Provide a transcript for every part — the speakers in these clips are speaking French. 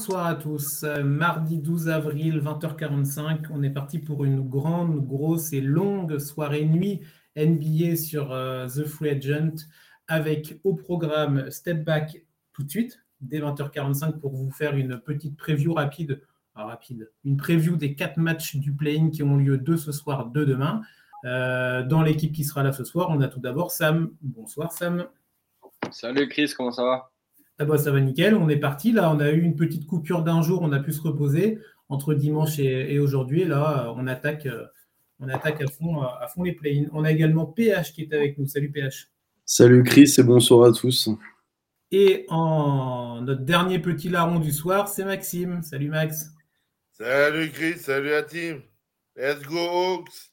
Bonsoir à tous. Mardi 12 avril, 20h45, on est parti pour une grande, grosse et longue soirée nuit NBA sur euh, The Free Agent avec au programme Step Back tout de suite, dès 20h45 pour vous faire une petite preview rapide, rapide, une preview des quatre matchs du play-in qui ont lieu de ce soir, de demain. Euh, dans l'équipe qui sera là ce soir, on a tout d'abord Sam. Bonsoir Sam. Salut Chris, comment ça va? Ah bah, ça va nickel, on est parti. Là, on a eu une petite coupure d'un jour, on a pu se reposer entre dimanche et, aujourd'hui. Là, on attaque, on attaque à fond, à fond les play-ins. On a également PH qui est avec nous. Salut PH. Salut Chris et bonsoir à tous. Et en notre dernier petit larron du soir, c'est Maxime. Salut Max. Salut Chris, salut à team. Let's go Hawks.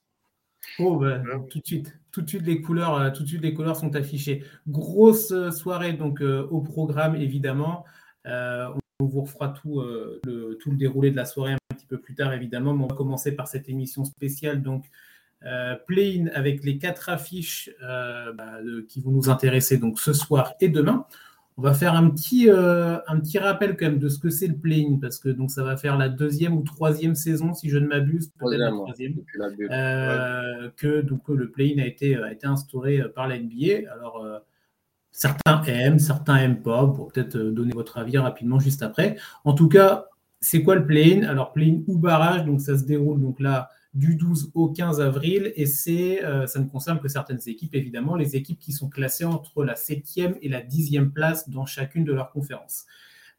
Oh, bah, tout de suite, tout de suite les couleurs, euh, tout de suite les couleurs sont affichées. Grosse euh, soirée donc euh, au programme évidemment. on vous refera tout, le, tout le déroulé de la soirée un petit peu plus tard évidemment, mais on va commencer par cette émission spéciale donc play-in avec les quatre affiches bah, qui vont nous intéresser donc ce soir et demain. On va faire un petit, euh, un petit rappel quand même de ce que c'est le playing, parce que donc ça va faire la deuxième ou troisième saison, si je ne m'abuse, peut-être la troisième, euh, que donc le playing a été, a été instauré euh, par la NBA. Alors certains aiment, certains aiment pas. Pour peut-être donner votre avis rapidement juste après. En tout cas, c'est quoi le play-in? Alors play-in ou barrage, donc ça se déroule donc là du 12 au 15 avril et c'est, euh, ça ne concerne que certaines équipes, évidemment, les équipes qui sont classées entre la 7e et la 10e place dans chacune de leurs conférences.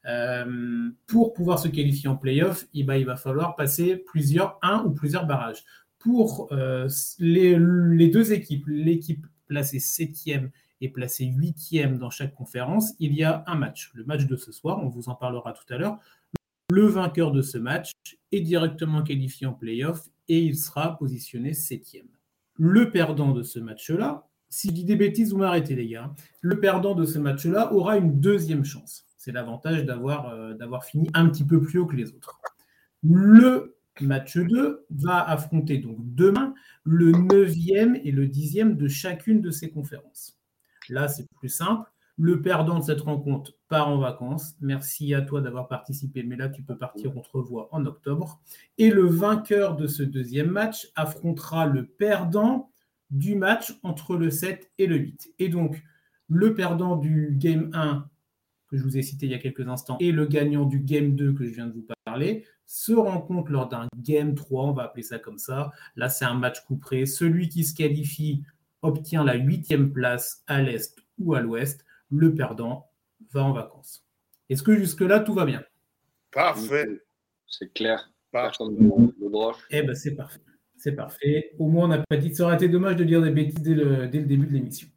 Euh, pour pouvoir se qualifier en playoff, eh ben, il va falloir passer plusieurs, un ou plusieurs barrages. Pour euh, les, les, deux équipes, l'équipe placée 7e et placée 8e dans chaque conférence, il y a un match. Le match de ce soir, on vous en parlera tout à l'heure. Le vainqueur de ce match est directement qualifié en playoff et il sera positionné septième. Le perdant de ce match-là, si je dis des bêtises, vous m'arrêtez les gars, le perdant de ce match-là aura une deuxième chance. C'est l'avantage d'avoir euh, fini un petit peu plus haut que les autres. Le match 2 va affronter donc demain le neuvième et le dixième de chacune de ces conférences. Là, c'est plus simple. Le perdant de cette rencontre part en vacances. Merci à toi d'avoir participé, mais là, tu peux partir, on te en octobre. Et le vainqueur de ce deuxième match affrontera le perdant du match entre le 7 et le 8. Et donc, le perdant du Game 1, que je vous ai cité il y a quelques instants, et le gagnant du Game 2 que je viens de vous parler, se rencontrent lors d'un Game 3, on va appeler ça comme ça. Là, c'est un match couperé. Celui qui se qualifie obtient la huitième place à l'Est ou à l'Ouest le perdant va en vacances. Est-ce que jusque-là, tout va bien? Parfait. C'est clair. Eh ben, c'est parfait. C'est parfait. Au moins, on n'a pas dit. Ça aurait été dommage de dire des bêtises dès le, début de l'émission.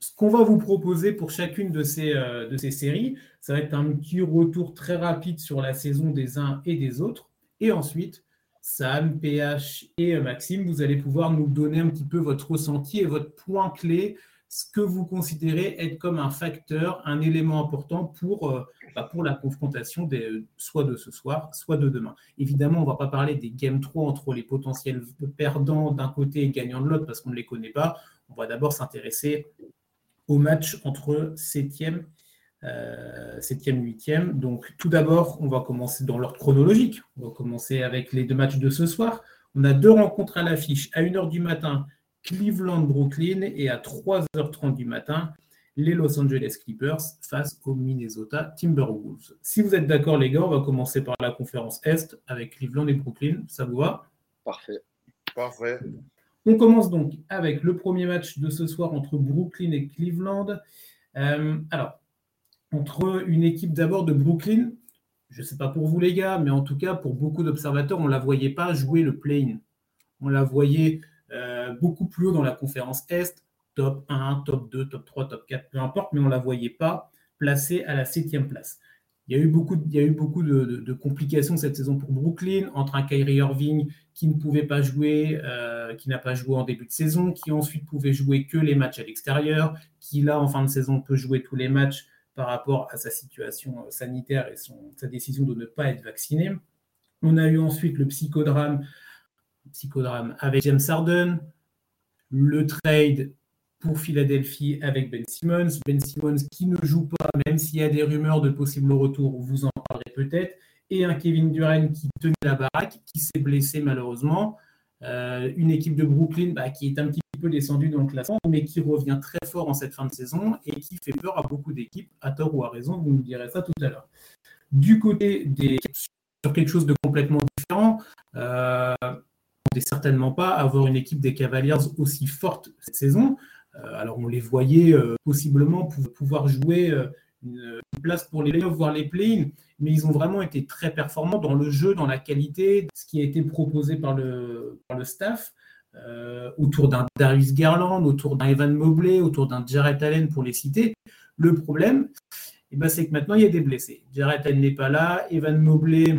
Ce qu'on va vous proposer pour chacune de ces, euh, de ces séries, ça va être un petit retour très rapide sur la saison des uns et des autres. Et ensuite, Sam, PH et Maxime, vous allez pouvoir nous donner un petit peu votre ressenti et votre point clé ce que vous considérez être comme un facteur, un élément important pour, euh, bah, pour la confrontation des, soit de ce soir, soit de demain. Évidemment, on ne va pas parler des Game 3 entre les potentiels perdants d'un côté et gagnants de l'autre parce qu'on ne les connaît pas. On va d'abord s'intéresser au match entre 7e, euh, 7e, 8e. Donc, tout d'abord, on va commencer dans l'ordre chronologique. On va commencer avec les deux matchs de ce soir. On a deux rencontres à l'affiche. À 1h du matin, Cleveland-Brooklyn et à 3h30 du matin, les Los Angeles Clippers face aux Minnesota Timberwolves. Si vous êtes d'accord, les gars, on va commencer par la conférence Est avec Cleveland et Brooklyn. Ça vous va? Parfait. Parfait. On commence donc avec le premier match de ce soir entre Brooklyn et Cleveland. Euh, alors, entre une équipe d'abord de Brooklyn, je ne sais pas pour vous les gars, mais en tout cas pour beaucoup d'observateurs, on ne la voyait pas jouer le play-in. On la voyait euh, beaucoup plus haut dans la conférence Est, top 1, top 2, top 3, top 4, peu importe, mais on ne la voyait pas placée à la septième place. Il y a eu beaucoup, il y a eu beaucoup de, complications cette saison pour Brooklyn, entre un Kyrie Irving qui ne pouvait pas jouer, euh, qui n'a pas joué en début de saison, qui ensuite pouvait jouer que les matchs à l'extérieur, qui là, en fin de saison, peut jouer tous les matchs par rapport à sa situation euh, sanitaire et sa décision de ne pas être vacciné. On a eu ensuite le psychodrame psychodrame avec James Harden, le trade pour Philadelphie avec Ben Simmons. Ben Simmons qui ne joue pas, même s'il y a des rumeurs de possible retour, vous en parlerez peut-être, et un Kevin Durant qui tenait la baraque, qui s'est blessé malheureusement. Euh, une équipe de Brooklyn bah, qui est un petit peu descendue dans le classement, mais qui revient très fort en cette fin de saison et qui fait peur à beaucoup d'équipes, à tort ou à raison, vous nous direz ça tout à l'heure. Du côté des sur quelque chose de complètement certainement pas avoir une équipe des Cavaliers aussi forte cette saison. Euh, alors on les voyait possiblement pouvoir jouer une, place pour les playoffs, voire les play mais ils ont vraiment été très performants dans le jeu, dans la qualité, ce qui a été proposé par le, par le staff. Euh, autour d'un Darius Garland, autour d'un Evan Mobley, autour d'un Jarrett Allen pour les citer. Le problème, eh ben, c'est que maintenant il y a des blessés. Jarrett Allen n'est pas là, Evan Mobley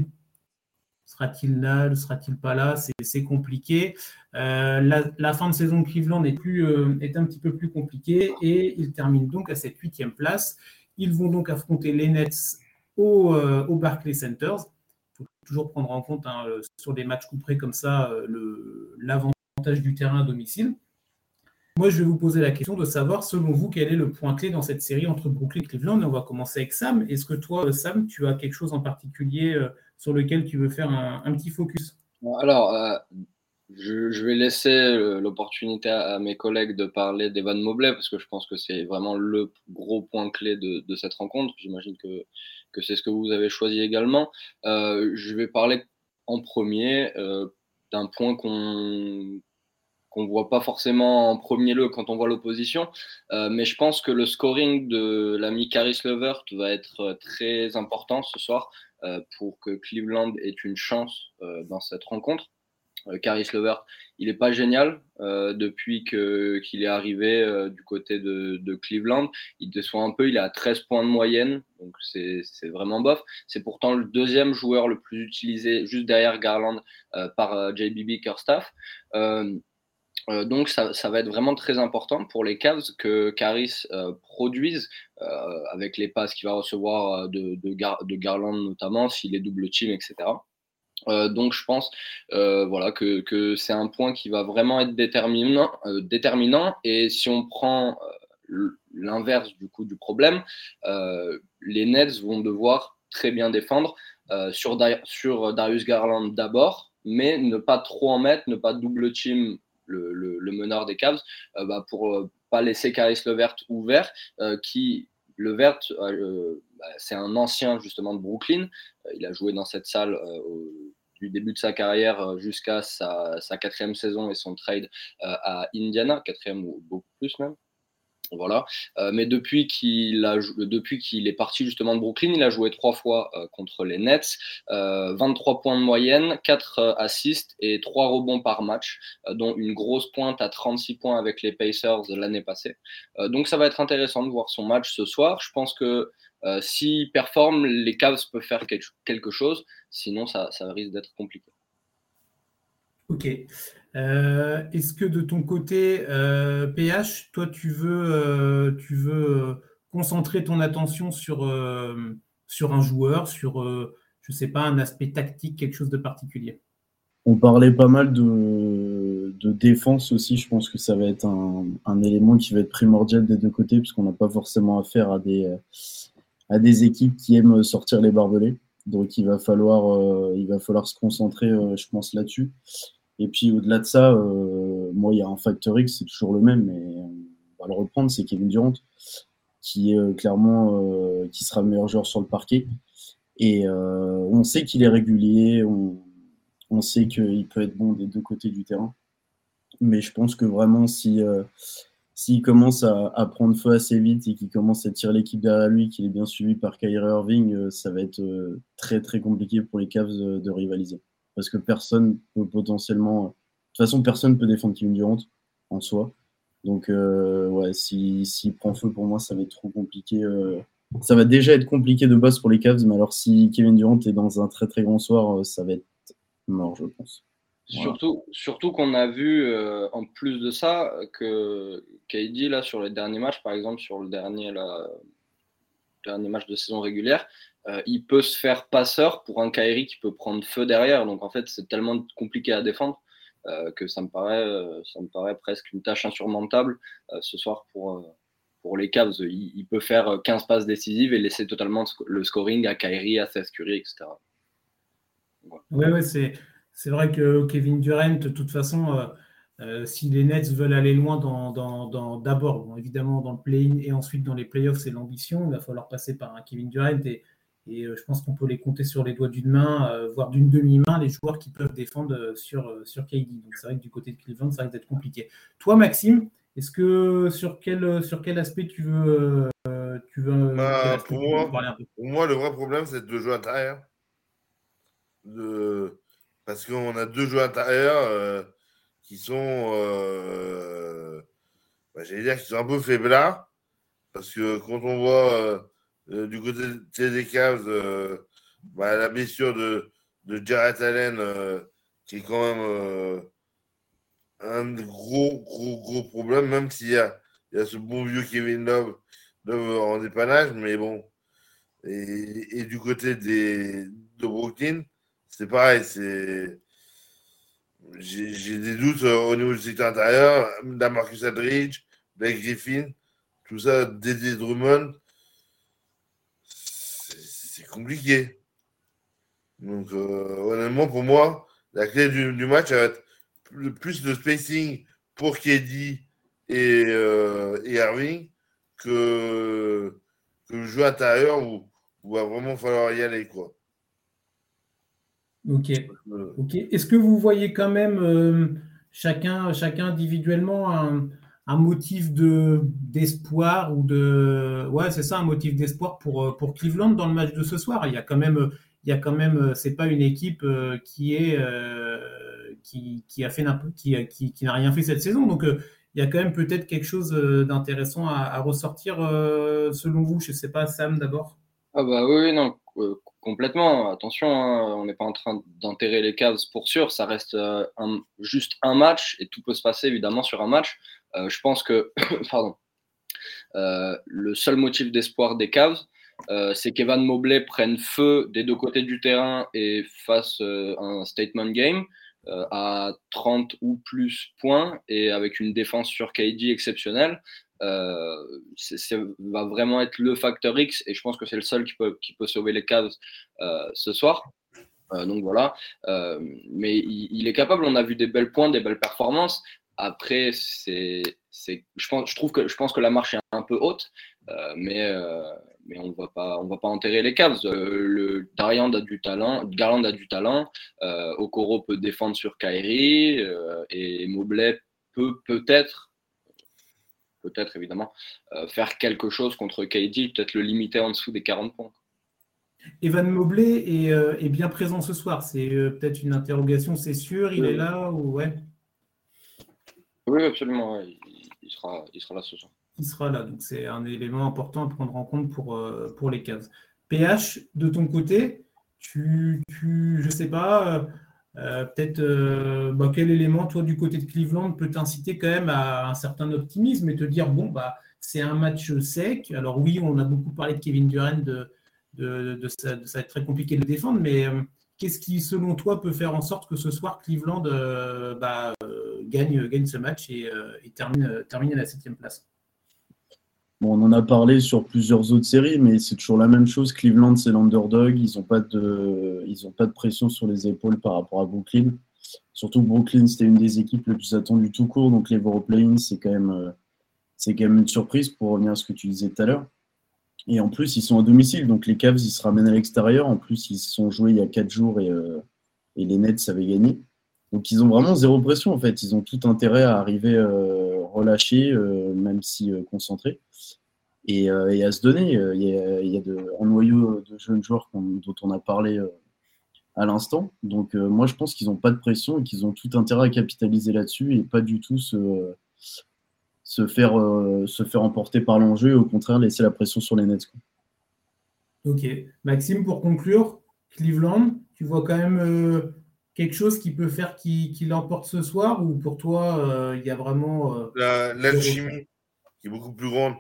sera-t-il là, ne sera-t-il pas là C'est compliqué. Euh, la, fin de saison de Cleveland euh, est un petit peu plus compliquée et il termine donc à cette huitième place. Ils vont donc affronter les Nets au, euh, Barclays Center. Il faut toujours prendre en compte hein, euh, sur des matchs couperés comme ça l'avantage du terrain à domicile. Moi, je vais vous poser la question de savoir, selon vous, quel est le point clé dans cette série entre Brooklyn et Cleveland? on va commencer avec Sam. Est-ce que toi, Sam, tu as quelque chose en particulier sur lequel tu veux faire un, petit focus Alors, je, vais laisser l'opportunité à, mes collègues de parler d'Evan Mobley parce que je pense que c'est vraiment le gros point clé de, cette rencontre. J'imagine que, c'est ce que vous avez choisi également. Euh, je vais parler en premier euh, d'un point qu'on qu'on voit pas forcément en premier lieu quand on voit l'opposition, euh, mais je pense que le scoring de l'ami Caris Levert va être très important ce soir pour que Cleveland ait une chance dans cette rencontre. Euh, Caris Levert, il n'est pas génial euh, depuis qu'il est arrivé euh, du côté de, Cleveland. Il déçoit un peu, il est à 13 points de moyenne, donc c'est vraiment bof. C'est pourtant le deuxième joueur le plus utilisé, juste derrière Garland, par JBB Kerstaff. Donc ça, va être vraiment très important pour les Cavs que Caris produise avec les passes qu'il va recevoir de, Garland notamment, s'il est double team, etc. Euh, donc je pense euh, voilà, que, c'est un point qui va vraiment être déterminant, euh, déterminant. Et si on prend l'inverse du coup du problème, les Nets vont devoir très bien défendre sur Darius Garland d'abord, mais ne pas trop en mettre, ne pas double team le, le, meneur des Cavs bah, pour pas laisser Caris Levert ouvert, qui Levert, bah, c'est un ancien justement de Brooklyn. il a joué dans cette salle du début de sa carrière euh, jusqu'à sa, quatrième saison et son trade euh, à Indiana, quatrième ou beaucoup plus même. Voilà. Euh, mais depuis qu'il a depuis qu'il est parti justement de Brooklyn, il a joué trois fois contre les Nets, 23 points de moyenne, 4 assists et 3 rebonds par match, dont une grosse pointe à 36 points avec les Pacers l'année passée. donc ça va être intéressant de voir son match ce soir. Je pense que euh, s'ils performent, les Cavs peuvent faire quelque chose. Sinon, ça, risque d'être compliqué. Ok. Euh, est-ce que de ton côté, PH, euh, toi, tu veux, tu veux concentrer ton attention sur, un joueur, sur, je ne sais pas, un aspect tactique, quelque chose de particulier? On parlait pas mal de, défense aussi. Je pense que ça va être un, élément qui va être primordial des deux côtés, puisqu'on n'a pas forcément affaire à des équipes qui aiment sortir les barbelés. Donc il va falloir, euh, il va falloir se concentrer, euh, je pense, là-dessus. Et puis au-delà de ça, euh, moi, il y a un facteur X, c'est toujours le même, mais on va le reprendre, c'est Kevin Durant, qui est clairement, qui sera le meilleur joueur sur le parquet. Et on sait qu'il est régulier, on, on sait qu'il peut être bon des deux côtés du terrain. Mais je pense que vraiment, si s'il commence à, prendre feu assez vite et qu'il commence à tirer l'équipe derrière lui, qu'il est bien suivi par Kyrie Irving, euh, ça va être euh, très très compliqué pour les Cavs de, rivaliser. Parce que personne peut potentiellement. De toute façon, personne peut défendre Kevin Durant en soi. Donc, euh, ouais, s'il prend feu pour moi, ça va être trop compliqué. ça va déjà être compliqué de base pour les Cavs, mais alors si Kevin Durant est dans un très très grand soir, ça va être mort, je pense. Surtout, surtout qu'on a vu, euh, en plus de ça, que KD, là, sur les derniers matchs, par exemple, sur le dernier, dernier match de saison régulière, euh, il peut se faire passeur pour un Kyrie qui peut prendre feu derrière. Donc, en fait, c'est tellement compliqué à défendre euh, que ça me, paraît, ça me paraît presque une tâche insurmontable ce soir pour, pour les Cavs. Il, peut faire 15 passes décisives et laisser totalement le scoring à Kyrie, à Seth Curry, etc. Oui, ouais, c'est, c'est vrai que Kevin Durant, de toute façon, euh, si les Nets veulent aller loin dans, d'abord, évidemment dans le play-in et ensuite dans les playoffs, c'est l'ambition. Il va falloir passer par un Kevin Durant et, et euh, je pense qu'on peut les compter sur les doigts d'une main, euh, voire d'une demi-main, les joueurs qui peuvent défendre sur, sur KD. Donc c'est vrai que du côté de Cleveland, ça risque d'être compliqué. Toi, Maxime, est-ce que sur quel, sur quel aspect tu veux, tu veux, bah, pour, moi, pour moi, le vrai problème, c'est de jouer intérieur. De... Parce qu'on a deux joueurs intérieurs qui sont, euh, bah, j'allais dire, qui sont un peu faiblards. Parce que quand on voit euh, euh, du côté des Cavs bah, la blessure de, Jarrett Allen, qui est quand même un gros, gros, gros problème, même s'il y a, ce bon vieux Kevin Love, en dépannage, mais bon. Et, du côté de Brooklyn, c'est pareil, c'est j'ai des doutes euh, au niveau du secteur intérieur. Marcus Aldridge, Blake Griffin, tout ça, Dédé Drummond, c'est compliqué. Donc, euh, honnêtement, pour moi, la clé du, match, ça va être plus le spacing pour KD et, euh, et Irving que, que le jeu intérieur où, où va vraiment falloir y aller. Quoi. Ok. ok. Est-ce que vous voyez quand même euh, chacun, chacun individuellement un, motif de, d'espoir ou de. Ouais, c'est ça, un motif d'espoir pour, euh, pour Cleveland dans le match de ce soir? Il y a quand même. Il y a quand même, c'est pas une équipe euh, qui est qui, qui, a fait qui, qui, qui n'a rien fait cette saison. Donc il y a quand même peut-être quelque chose d'intéressant à, à ressortir selon vous. Je sais pas, Sam d'abord. Ah bah oui, non, Complètement, attention, hein, on n'est pas en train d'enterrer les Cavs pour sûr, ça reste euh, juste un match et tout peut se passer évidemment sur un match. Euh, je pense que pardon, euh, le seul motif d'espoir des Cavs, c'est qu'Evan Mobley prenne feu des deux côtés du terrain et fasse un statement game à 30 ou plus points et avec une défense sur KD exceptionnelle. Euh, ça va vraiment être le facteur X et je pense que c'est le seul qui peut, sauver les Cavs euh, ce soir. Euh, donc voilà, mais il, est capable. On a vu des belles points, des belles performances. Après, c'est, je pense, trouve que je pense que la marche est un peu haute, mais mais on va pas, on va pas enterrer les Cavs. le a du talent, Garland a du talent. Okoro peut défendre sur Kyrie et Mobley peut peut-être peut-être évidemment, euh, faire quelque chose contre KD, peut-être le limiter en dessous des 40 points. Evan Mobley est, euh, est bien présent ce soir. C'est euh, peut-être une interrogation, c'est sûr. Il est là ou ouais? Oui, absolument. Il, sera, il sera là ce soir. Il sera là. Donc c'est un élément important à prendre en compte pour, pour les Cavs. PH, de ton côté, tu, tu je sais pas. Euh, peut-être euh, bah, quel élément, toi, du côté de Cleveland, peut t'inciter quand même à un certain optimisme et te dire bon, bah, c'est un match sec. Alors, oui, on a beaucoup parlé de Kevin Durant, de, de, ça, être très compliqué de défendre, mais euh, qu'est-ce qui, selon toi, peut faire en sorte que ce soir, Cleveland bah, gagne, gagne ce match et, termine, termine à la septième place? On en a parlé sur plusieurs autres séries, mais c'est toujours la même chose. Cleveland, c'est l'underdog. Ils n'ont pas, de, pas de pression sur les épaules par rapport à Brooklyn. Surtout Brooklyn, c'était une des équipes les plus attendues tout court. Donc les play c'est quand, même, euh, quand même une surprise pour revenir à ce que tu disais tout à l'heure. Et en plus, ils sont à domicile. Donc les Cavs, ils se ramènent à l'extérieur. En plus, ils se sont joués il y a quatre jours et, euh, et les Nets avaient gagné. Donc ils ont vraiment zéro pression en fait. Ils ont tout intérêt à arriver euh, relâchés, même si concentrés et, euh, et, à se donner. Euh, il y a, de, un noyau de jeunes joueurs dont on a parlé euh, à l'instant. Donc moi, je pense qu'ils n'ont pas de pression et qu'ils ont tout intérêt à capitaliser là-dessus et pas du tout se, se, faire, se faire emporter par l'enjeu et au contraire laisser la pression sur les Nets. Ok. Maxime, pour conclure, Cleveland, tu vois quand même quelque chose qui peut faire qu'il l'emporte ce soir ou pour toi, il y a vraiment... L'alchimie qui est beaucoup plus grande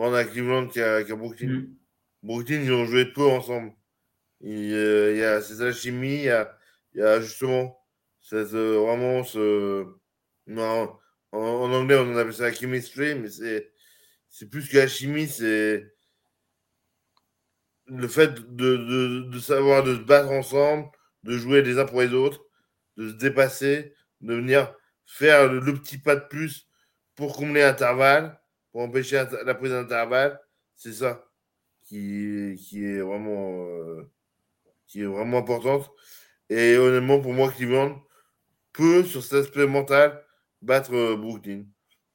on a Cleveland qui a, qui a Brooklyn. Mm. Brooklyn, ils ont joué peu ensemble. Euh, il, y a cette alchimie, il y a, il y a justement cette, euh, vraiment ce. Non, en, anglais, on appelle ça la chemistry, mais c'est, c'est plus que la chimie, c'est le fait de, savoir de se battre ensemble, de jouer les uns pour les autres, de se dépasser, de venir faire le, petit pas de plus pour combler l'intervalle, pour empêcher la prise d'intervalle. C'est ça qui, qui, est vraiment, euh, qui est vraiment importante. Et honnêtement, pour moi, Cleveland peut, sur cet aspect mental, battre euh, Brooklyn.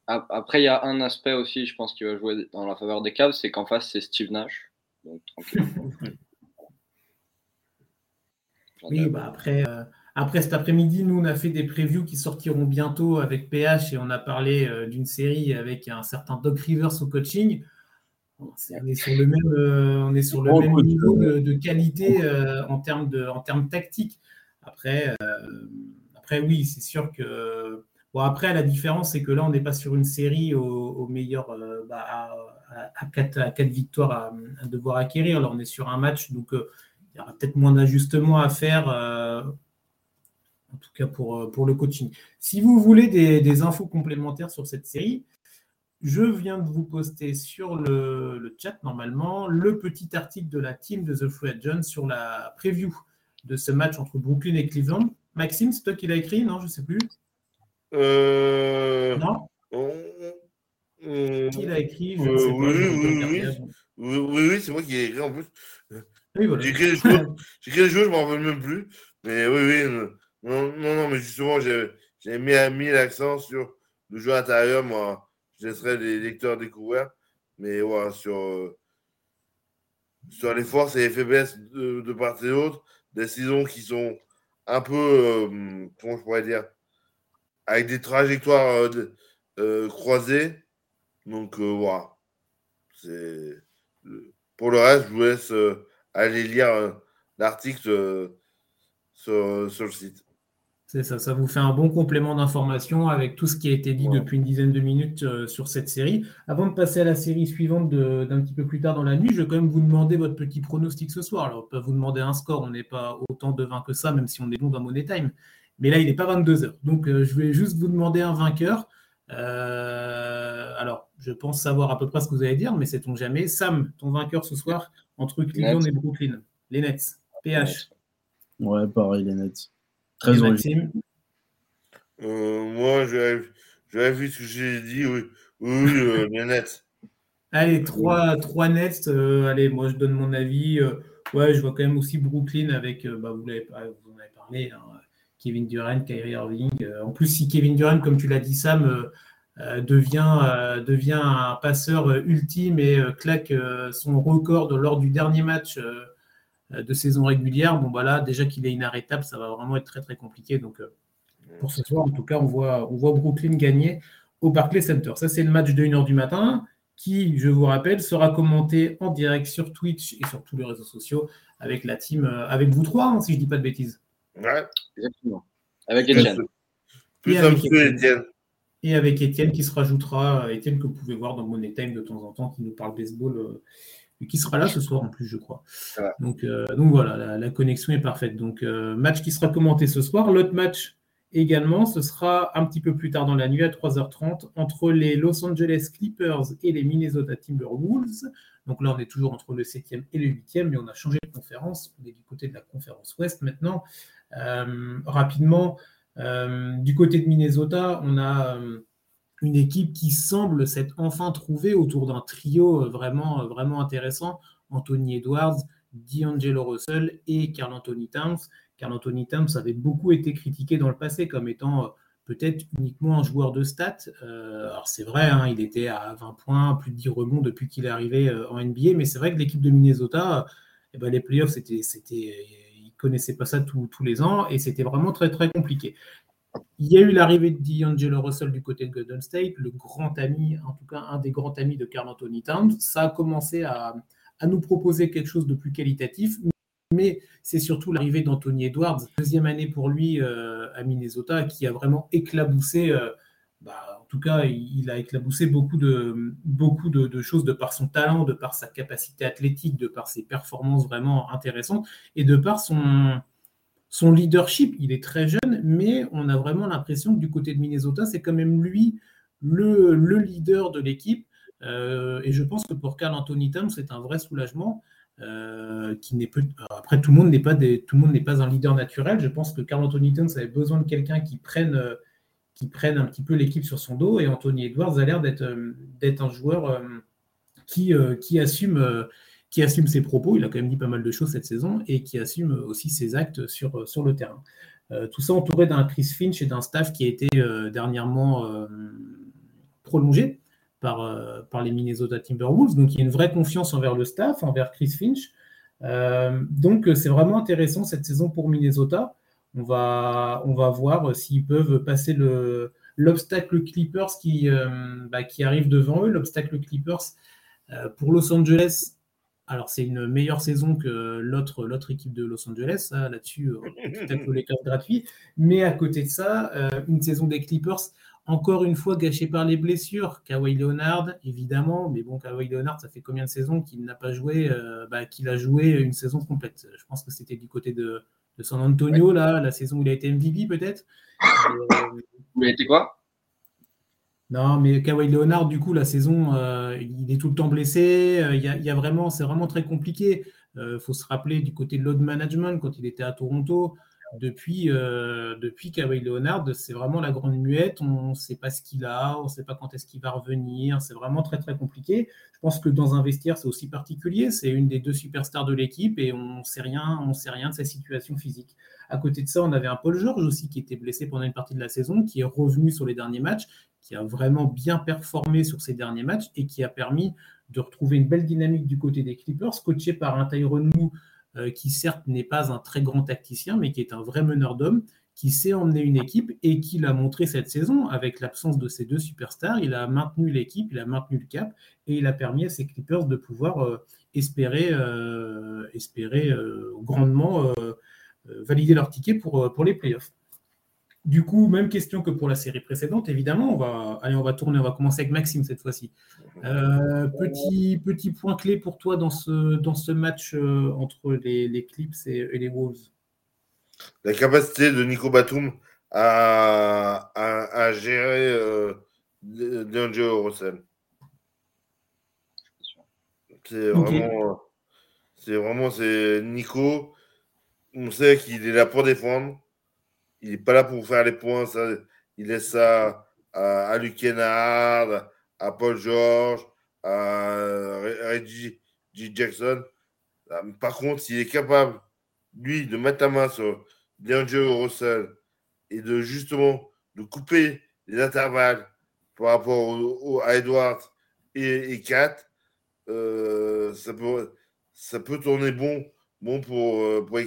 Après, il y a un aspect aussi, je pense, qui va jouer dans la faveur des Cavs, c'est qu'en face, c'est Steve Nash. Donc, tranquille. oui, bah après, euh, après cet après-midi, nous, on a fait des previews qui sortiront bientôt avec PH et on a parlé euh, d'une série avec un certain Doc Rivers au coaching. on est sur le même, on est sur le même niveau de, qualité en, termes de, en termes tactiques. Après, après oui, c'est sûr que Bon, après, la différence, c'est que là, on n'est pas sur une série au, meilleur euh, bah, à, 4, victoires à, devoir acquérir. Là, on est sur un match, donc euh, il y aura peut-être moins d'ajustements à faire, euh, en tout cas pour, pour le coaching. Si vous voulez des, infos complémentaires sur cette série, je viens de vous poster sur le, chat, normalement, le petit article de la team de The Free Agent sur la preview de ce match entre Brooklyn et Cleveland. Maxime, c'est toi qui l'as écrit Non, je ne sais plus. Euh... Non Qui l'a écrit je euh, sais oui, oui, oui, oui, oui, c'est moi qui ai écrit en plus. Les choses, j'ai écrit les choses, je m'en rappelle même plus. Mais oui, oui, non, non, non mais justement, j'ai mis, mis l'accent sur le jeu intérieur. Moi, je laisserai les lecteurs découvrir. Mais voilà, sur, euh, sur les forces et les faiblesses de, de part et d'autre, des saisons qui sont un peu, euh, comment je pourrais dire, avec des trajectoires euh, euh, croisées. Donc euh, voilà. Pour le reste, je vous laisse aller lire l'article sur, le site. C'est ça, ça vous fait un bon complément d'information avec tout ce qui a été dit depuis une dizaine de minutes sur cette série. Avant de passer à la série suivante d'un petit peu plus tard dans la nuit, je vais quand même vous demander votre petit pronostic ce soir. Alors, on peut vous demander un score, on n'est pas autant devin que ça, même si on est bon dans Money Time. Mais là, il n'est pas 22h. Donc, euh, je vais juste vous demander un vainqueur. Euh, alors, je pense savoir à peu près ce que vous allez dire, mais sait-on jamais? Sam, ton vainqueur ce soir entre Cleveland et Brooklyn. Les Nets. PH. Ouais, pareil, les Nets. Très Maxime? Euh, moi, j'avais vu ce que j'ai dit. Oui, oui les Nets. Allez, trois, trois Nets. allez, moi, je donne mon avis. ouais, je vois quand même aussi Brooklyn avec. bah, vous, vous en avez parlé. Hein, Kevin Durant, Kyrie Irving. Euh, en plus, si Kevin Durant, comme tu l'as dit, Sam, euh, euh, devient, devient un passeur ultime et claque son record lors du dernier match de saison régulière, bon, bah là, déjà qu'il est inarrêtable, ça va vraiment être très, très compliqué. Donc, pour ce soir, en tout cas, on voit, on voit Brooklyn gagner au Barclays Center. Ça, c'est le match de 1h du matin qui, je vous rappelle, sera commenté en direct sur Twitch et sur tous les réseaux sociaux avec la team, avec vous trois, hein, si je ne dis pas de bêtises. Ouais, exactement. Avec Étienne. Et avec Étienne. Et avec Étienne qui se rajoutera, Étienne que vous pouvez voir dans Money Time de temps en temps, qui nous parle baseball, euh, et qui sera là ce soir en plus, je crois. Donc, euh, donc voilà, la, connexion est parfaite. Donc euh, match qui sera commenté ce soir. L'autre match également, ce sera un petit peu plus tard dans la nuit à 3h30 entre les Los Angeles Clippers et les Minnesota Timberwolves. Donc là, on est toujours entre le 7e et le 8e, mais on a changé de conférence. On est du côté de la conférence Ouest maintenant. Euh, rapidement, euh, du côté de Minnesota, on a euh, une équipe qui semble s'être enfin trouvée autour d'un trio vraiment, vraiment intéressant. Anthony Edwards, D'Angelo Russell et Carl Anthony Towns. Carl Anthony Towns avait beaucoup été critiqué dans le passé comme étant peut-être uniquement un joueur de stats. alors c'est vrai, hein, il était à 20 points, plus de 10 rebonds depuis qu'il est arrivé en NBA, mais c'est vrai que l'équipe de Minnesota, eh ben, les playoffs, c'était, connaissait pas ça tous les ans et c'était vraiment très très compliqué. Il y a eu l'arrivée de D'Angelo Russell du côté de Golden State, le grand ami, en tout cas un des grands amis de Carl Anthony Towns. Ça a commencé à, nous proposer quelque chose de plus qualitatif, mais c'est surtout l'arrivée d'Anthony Edwards, deuxième année pour lui euh, à Minnesota, qui a vraiment éclaboussé euh, bah, tout cas, il, a éclaboussé beaucoup, de, beaucoup de, choses de par son talent, de par sa capacité athlétique, de par ses performances vraiment intéressantes et de par son, son leadership. Il est très jeune, mais on a vraiment l'impression que du côté de Minnesota, c'est quand même lui le, le leader de l'équipe. et je pense que pour Carl Anthony Towns, c'est un vrai soulagement. qui n'est après tout le monde n'est pas tout le monde n'est pas un leader naturel. Je pense que Carl Anthony Towns avait besoin de quelqu'un qui prenne qui prenne un petit peu l'équipe sur son dos et Anthony Edwards a l'air d'être d'être un joueur qui, qui assume qui assume ses propos. Il a quand même dit pas mal de choses cette saison et qui assume aussi ses actes sur, sur le terrain. Euh, tout ça entouré d'un Chris Finch et d'un staff qui a été euh, dernièrement euh, prolongé par, par les Minnesota Timberwolves. Donc il y a une vraie confiance envers le staff, envers Chris Finch. donc c'est vraiment intéressant cette saison pour Minnesota. On va, voir s'ils peuvent passer le, l'obstacle Clippers qui, bah, qui arrive devant eux. L'obstacle Clippers pour Los Angeles, alors, c'est une meilleure saison que l'autre, l'autre équipe de Los Angeles. Là-dessus, peut-être les Lakers gratuits. Mais à côté de ça, euh, une saison des Clippers, encore une fois gâchée par les blessures. Kawhi Leonard, évidemment. Mais bon, Kawhi Leonard, ça fait combien de saisons qu'il n'a pas joué euh, bah, Qu'il a joué une saison complète? Je pense que c'était du côté de, San Antonio, là, la saison où il a été MVP, peut-être. Euh, il a été quoi? Non, mais Kawhi Leonard, du coup, la saison, euh, il est tout le temps blessé. Euh, il y a, vraiment, c'est vraiment très compliqué. Il euh, faut se rappeler du côté de load management quand il était à Toronto. Depuis, depuis Kawhi Leonard, c'est vraiment la grande muette. On ne sait pas ce qu'il a, on ne sait pas quand est-ce qu'il va revenir. C'est vraiment très très compliqué. Je pense que dans un vestiaire, c'est aussi particulier. C'est une des deux superstars de l'équipe et on ne sait rien, on sait rien de sa situation physique. À côté de ça, on avait un Paul George aussi qui était blessé pendant une partie de la saison, qui est revenu sur les derniers matchs, qui a vraiment bien performé sur ces derniers matchs et qui a permis de retrouver une belle dynamique du côté des Clippers, coaché par un Tyrone Lou euh, qui certes n'est pas un très grand tacticien, mais qui est un vrai meneur d'hommes, qui sait emmener une équipe et qui l'a montré cette saison avec l'absence de ces deux superstars. Il a maintenu l'équipe, il a maintenu le cap et il a permis à ses Clippers de pouvoir euh, espérer, euh, grandement valider leur ticket pour les playoffs. Du coup, même question que pour la série précédente, évidemment. On va, allez, on va tourner, on va commencer avec Maxime cette fois-ci. Euh, petit, petit point clé pour toi dans ce, dans ce match euh, entre les, Clips et, les Wolves. La capacité de Nico Batum à, à, gérer euh, D'Angelo Russell. C'est vraiment, c'est vraiment, c'est Nico. On sait qu'il est là pour défendre il n'est pas là pour faire les points. Ça, il laisse ça à, à Luke Kennard, à Paul George, à Reggie Jackson. Par contre, s'il est capable, lui, de mettre la main sur D'Angelo Russell et de justement de couper les intervalles par rapport à Edwards et, et Kat, euh, ça, peut, ça peut tourner bon, bon pour, euh, pour.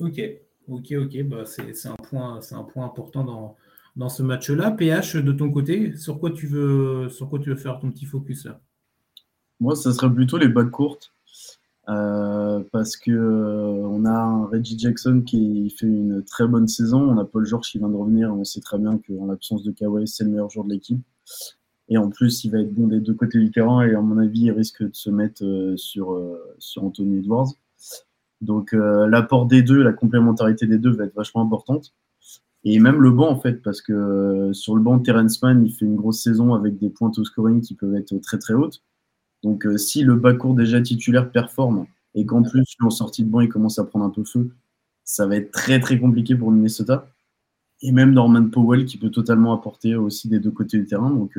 Ok. Ok, ok, bah c'est un, point, un point important dans, dans ce match-là. PH, de ton côté, sur quoi, tu veux, sur quoi tu veux faire ton petit focus là? Moi, ça serait plutôt les bacs courtes. Euh, parce que euh, on a Reggie Jackson qui fait une très bonne saison, on a Paul George qui vient de revenir, on sait très bien qu'en l'absence de Kawhi, c'est le meilleur joueur de l'équipe. Et en plus, il va être bon des deux côtés du terrain et à mon avis, il risque de se mettre euh, sur, sur Anthony Edwards. Donc euh, l'apport des deux, la complémentarité des deux va être vachement importante. Et même le banc, en fait, parce que euh, sur le banc, Terence Mann, il fait une grosse saison avec des points au scoring qui peuvent être très très hautes. Donc euh, si le bas court déjà titulaire performe et qu'en plus, en sortie de banc, il commence à prendre un peu feu, ça va être très très compliqué pour Minnesota. Et même Norman Powell qui peut totalement apporter aussi des deux côtés du terrain. Donc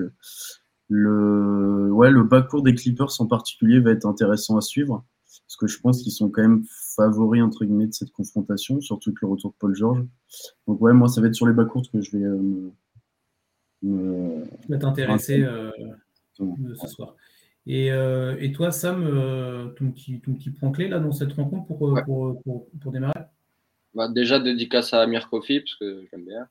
le, ouais, le bas court des Clippers en particulier va être intéressant à suivre parce que je pense qu'ils sont quand même favoris entre guillemets de cette confrontation, surtout avec le retour de Paul George. Donc ouais, moi ça va être sur les bas courtes que je vais euh, me, t'intéresser euh, ce soir. Et, euh, et, toi, Sam, ton, petit, ton petit point clé là dans cette rencontre pour, pour, pour, pour, démarrer? Bah, Déjà, dédicace à Amir Kofi, parce que j'aime bien.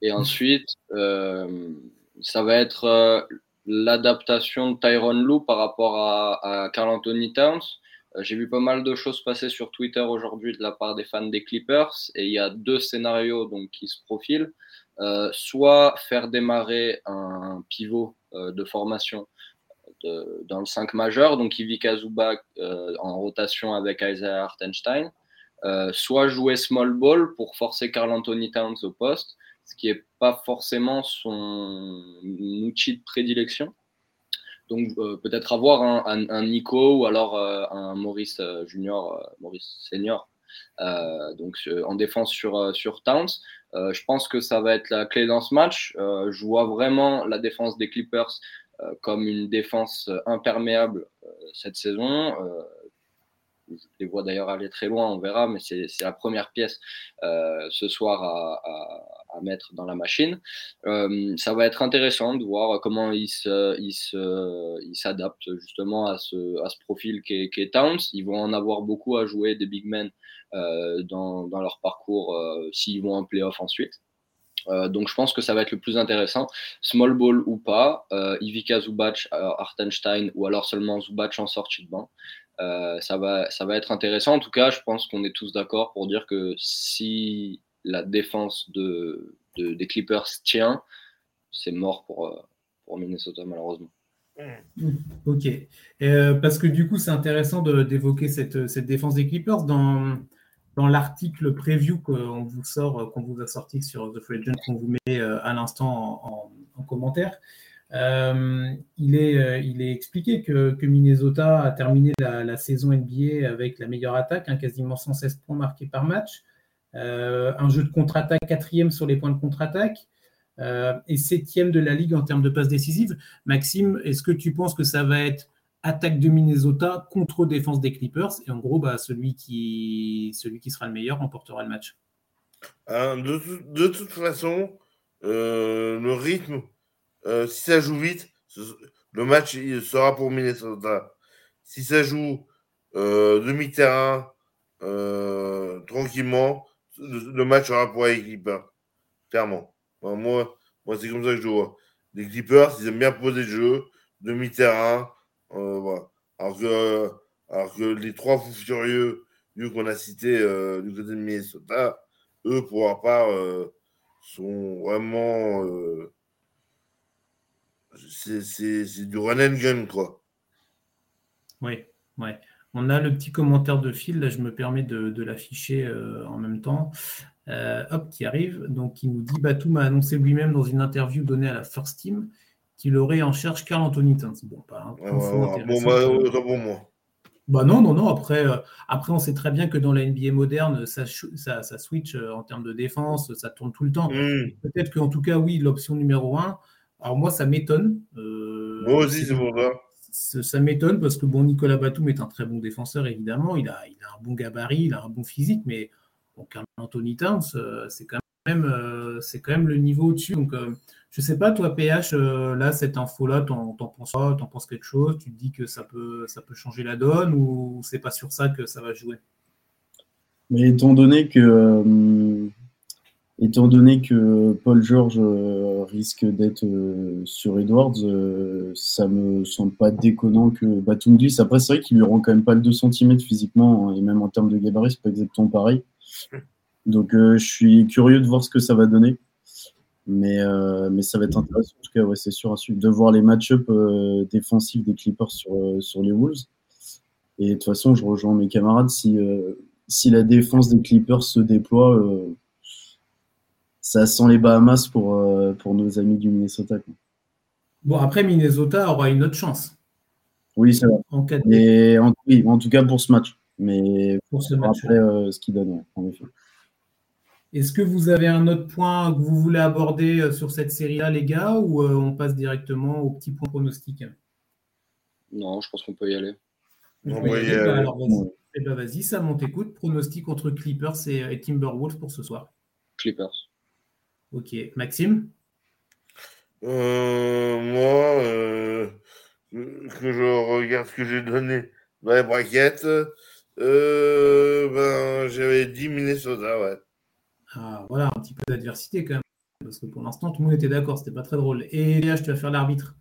Et ensuite, ça va être l'adaptation de Tyron Lou par rapport à, à Carl Anthony Towns. Euh, j'ai vu pas mal de choses passer sur Twitter aujourd'hui de la part des fans des Clippers et il y a deux scénarios donc, qui se profilent. Euh, soit faire démarrer un pivot euh, de formation dans le 5 majeur, donc Ivica Zubac en rotation avec Isaiah Hartenstein, soit jouer small ball pour forcer Carl Anthony Towns au poste, ce qui n'est pas forcément son outil de prédilection. Donc peut-être avoir un, un, Nico ou alors un Maurice Junior, Maurice Senior. donc en défense sur, sur Towns. je pense que ça va être la clé dans ce match. je vois vraiment la défense des Clippers comme une défense imperméable cette saison je les vois d'ailleurs aller très loin, on verra, mais c'est la première pièce euh, ce soir à, mettre dans la machine. Euh, ça va être intéressant de voir comment ils s'adaptent justement à ce, à ce profil qu'est est Towns. Ils vont en avoir beaucoup à jouer des big men euh, dans, dans, leur parcours s'ils vont en playoff ensuite. donc je pense que ça va être le plus intéressant. Small ball ou pas, Ivica Zubac, Artenstein ou alors seulement Zubac en sortie de banc. Euh, ça, va, ça va être intéressant. En tout cas, je pense qu'on est tous d'accord pour dire que si la défense de, des Clippers tient, c'est mort pour, euh, Minnesota, malheureusement. Mmh. Ok. Euh, parce que du coup, c'est intéressant d'évoquer cette, défense des Clippers. Dans, l'article preview qu'on vous sort, qu'on vous a sorti sur The Free qu'on vous met à l'instant en, en, commentaire, euh, il, est, euh, expliqué que, Minnesota a terminé la, saison NBA avec la meilleure attaque, hein, quasiment 116 points marqués par match, euh, un jeu de contre-attaque quatrième sur les points de contre-attaque et septième de la ligue en termes de passes décisives. Maxime, est-ce que tu penses que ça va être attaque de Minnesota contre défense des Clippers? Et en gros, bah, celui, qui, celui qui sera le meilleur remportera le match de, de, toute façon, le rythme euh, si ça joue vite, le match sera pour Minnesota. Si ça joue euh, demi-terrain, euh, tranquillement, le, match sera pour les Clippers. Clairement. moi, moi c'est comme ça que je vois. Les Clippers, ils aiment bien poser le jeu, demi-terrain. voilà. alors, que, alors que les trois fous furieux qu'on a cités du côté de Minnesota, eux, pour leur part, sont vraiment c'est du run and gun, quoi. Oui, ouais. On a le petit commentaire de Phil, là je me permets de, l'afficher euh, en même temps. Euh, hop, qui arrive. Donc il nous dit Batum a annoncé lui-même dans une interview donnée à la First Team qu'il aurait en charge Carl Anthony Towns. Bon, pas un bon, bah, bon, moi. Bah non, non, non. Après, euh, après, on sait très bien que dans la NBA moderne, ça, ça, ça switch en termes de défense, ça tourne tout le temps. Hmm. Peut-être qu'en tout cas, oui, l'option numéro un, alors moi, ça m'étonne. Euh, moi aussi, c'est pour ça. Ça m'étonne parce que bon, Nicolas Batum est un très bon défenseur, évidemment. Il a, il a un bon gabarit, il a un bon physique, mais bon, Anthony Towns, euh, c'est quand même, euh, quand même le niveau au-dessus. Donc, je sais pas, toi, PH, là, cette info-là, t'en, penses quoi? T'en penses quelque chose? Tu te dis que ça peut, ça peut changer la donne ou c'est pas sur ça que ça va jouer? Mais étant donné que étant donné que Paul George euh, risque d'être euh, sur Edwards, euh, ça me semble pas déconnant que Batum glisse. Après, c'est vrai qu'il lui rend quand même pas le 2 cm physiquement, hein, et même en termes de gabarit, c'est pas exactement pareil. Donc, je suis curieux de voir ce que ça va donner. Mais, mais ça va être intéressant. En tout cas, ouais, c'est sûr de voir les match-up défensifs des Clippers sur, sur les Wolves. Et de toute façon, je rejoins mes camarades. Si, si la défense des Clippers se déploie, ça sent les Bahamas pour, euh, pour nos amis du Minnesota. Bon, après, Minnesota aura une autre chance. Oui, c'est vrai. En, en, oui, en tout cas pour ce match. Mais pour ce match, après, euh, ce qu'il donne, en effet. Est-ce que vous avez un autre point que vous voulez aborder euh, sur cette série-là, les gars, ou on passe directement au petit point pronostic? Non, je pense qu'on peut y aller. On peut y aller. Bah, alors, vas-y, eh ben, vas ça monte écoute. Pronostic entre Clippers et Timberwolves pour ce soir. Clippers. Ok. Maxime? Euh, Moi, euh, que je regarde ce que j'ai donné dans les braquettes, euh, ben, j'avais dit Minnesota, ouais. Ah, voilà, un petit peu d'adversité quand même. Parce que pour l'instant, tout le monde était d'accord, c'était pas très drôle. Et Léa, je te vas faire l'arbitre.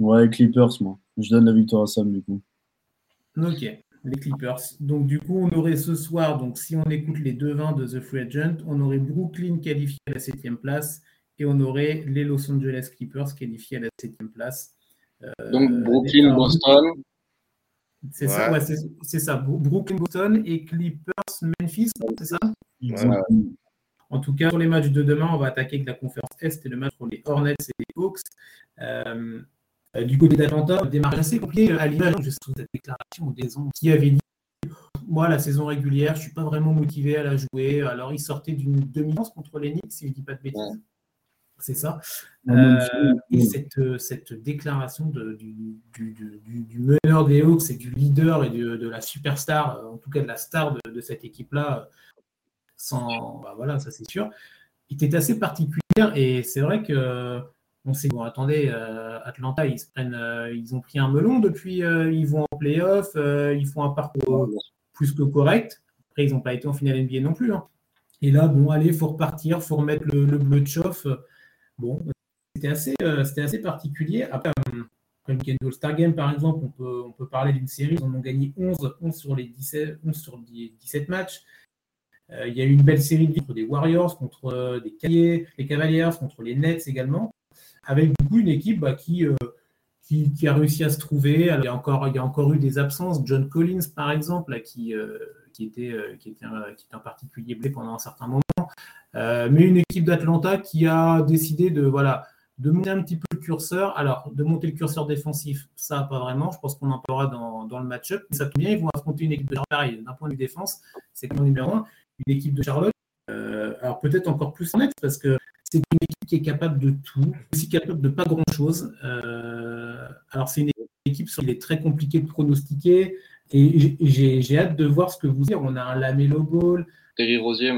Ouais, Clippers, moi. Je donne la victoire à Sam, du coup. Ok, les Clippers. Donc, du coup, on aurait ce soir, donc si on écoute les deux vins de The Free Agent, on aurait Brooklyn qualifié à la septième place et on aurait les Los Angeles Clippers qualifiés à la septième place. Euh, donc, Brooklyn, Boston. C'est ça, ouais, c'est ça. Brooklyn, Boston et Clippers, Memphis, c'est ça? En tout cas, sur les matchs de demain, on va attaquer avec la conférence Est et le match pour les Hornets et les Hawks. Euh, du côté d'Atlanta, démarrage assez compliqué à l'image de cette déclaration des qui avait dit moi, la saison régulière, je ne suis pas vraiment motivé à la jouer. Alors, il sortait d'une demi-lance contre les Knicks, si je ne dis pas de bêtises. C'est ça. Euh, et cette, cette déclaration de, du, du, du, meneur des Hawks et du leader et de, la superstar, en tout cas de la star de, cette équipe-là, sans, bah voilà, ça c'est sûr, était assez particulière. Et c'est vrai que on s'est bon, attendez, euh, Atlanta, ils, prennent, euh, ils ont pris un melon depuis, ils vont en playoff, ils font un parcours plus que correct. Après, ils n'ont pas été en finale NBA non plus. Hein. Et là, bon, allez, il faut repartir, il faut remettre le, bleu de chauffe. Bon, c'était assez, euh, c'était assez particulier. Après, euh, le week All-Star Game, par exemple, on peut, on peut parler d'une série. Ils en ont gagné 11, 11 sur les 17, 11 sur 17 matchs. Euh, il y a eu une belle série de contre des Warriors, contre des Cahiers, les Cavaliers, contre les Nets également, avec du coup une équipe bah, qui, qui, a réussi à se trouver. il, y a encore, il y a encore eu des absences. John Collins, par exemple, qui, euh, qui, était, euh, qui, était, qui était particulier blé pendant un certain moment. Euh, mais une équipe d'Atlanta qui a décidé de, voilà, de monter un petit peu le curseur. Alors, de monter le curseur défensif, ça, pas vraiment. Je pense qu'on en parlera dans, dans le match-up. Mais ça tombe bien, ils vont affronter une équipe de Charlotte. D'un point de défense, c'est le numéro un. Une équipe de Charlotte. alors, peut-être encore plus en net parce que qui est capable de tout, aussi capable de pas grand-chose. Euh, alors, c'est une équipe sur il est très compliqué de pronostiquer. Et j'ai hâte de voir ce que vous dire. On a un Lamelo Ball. Terry Rosier,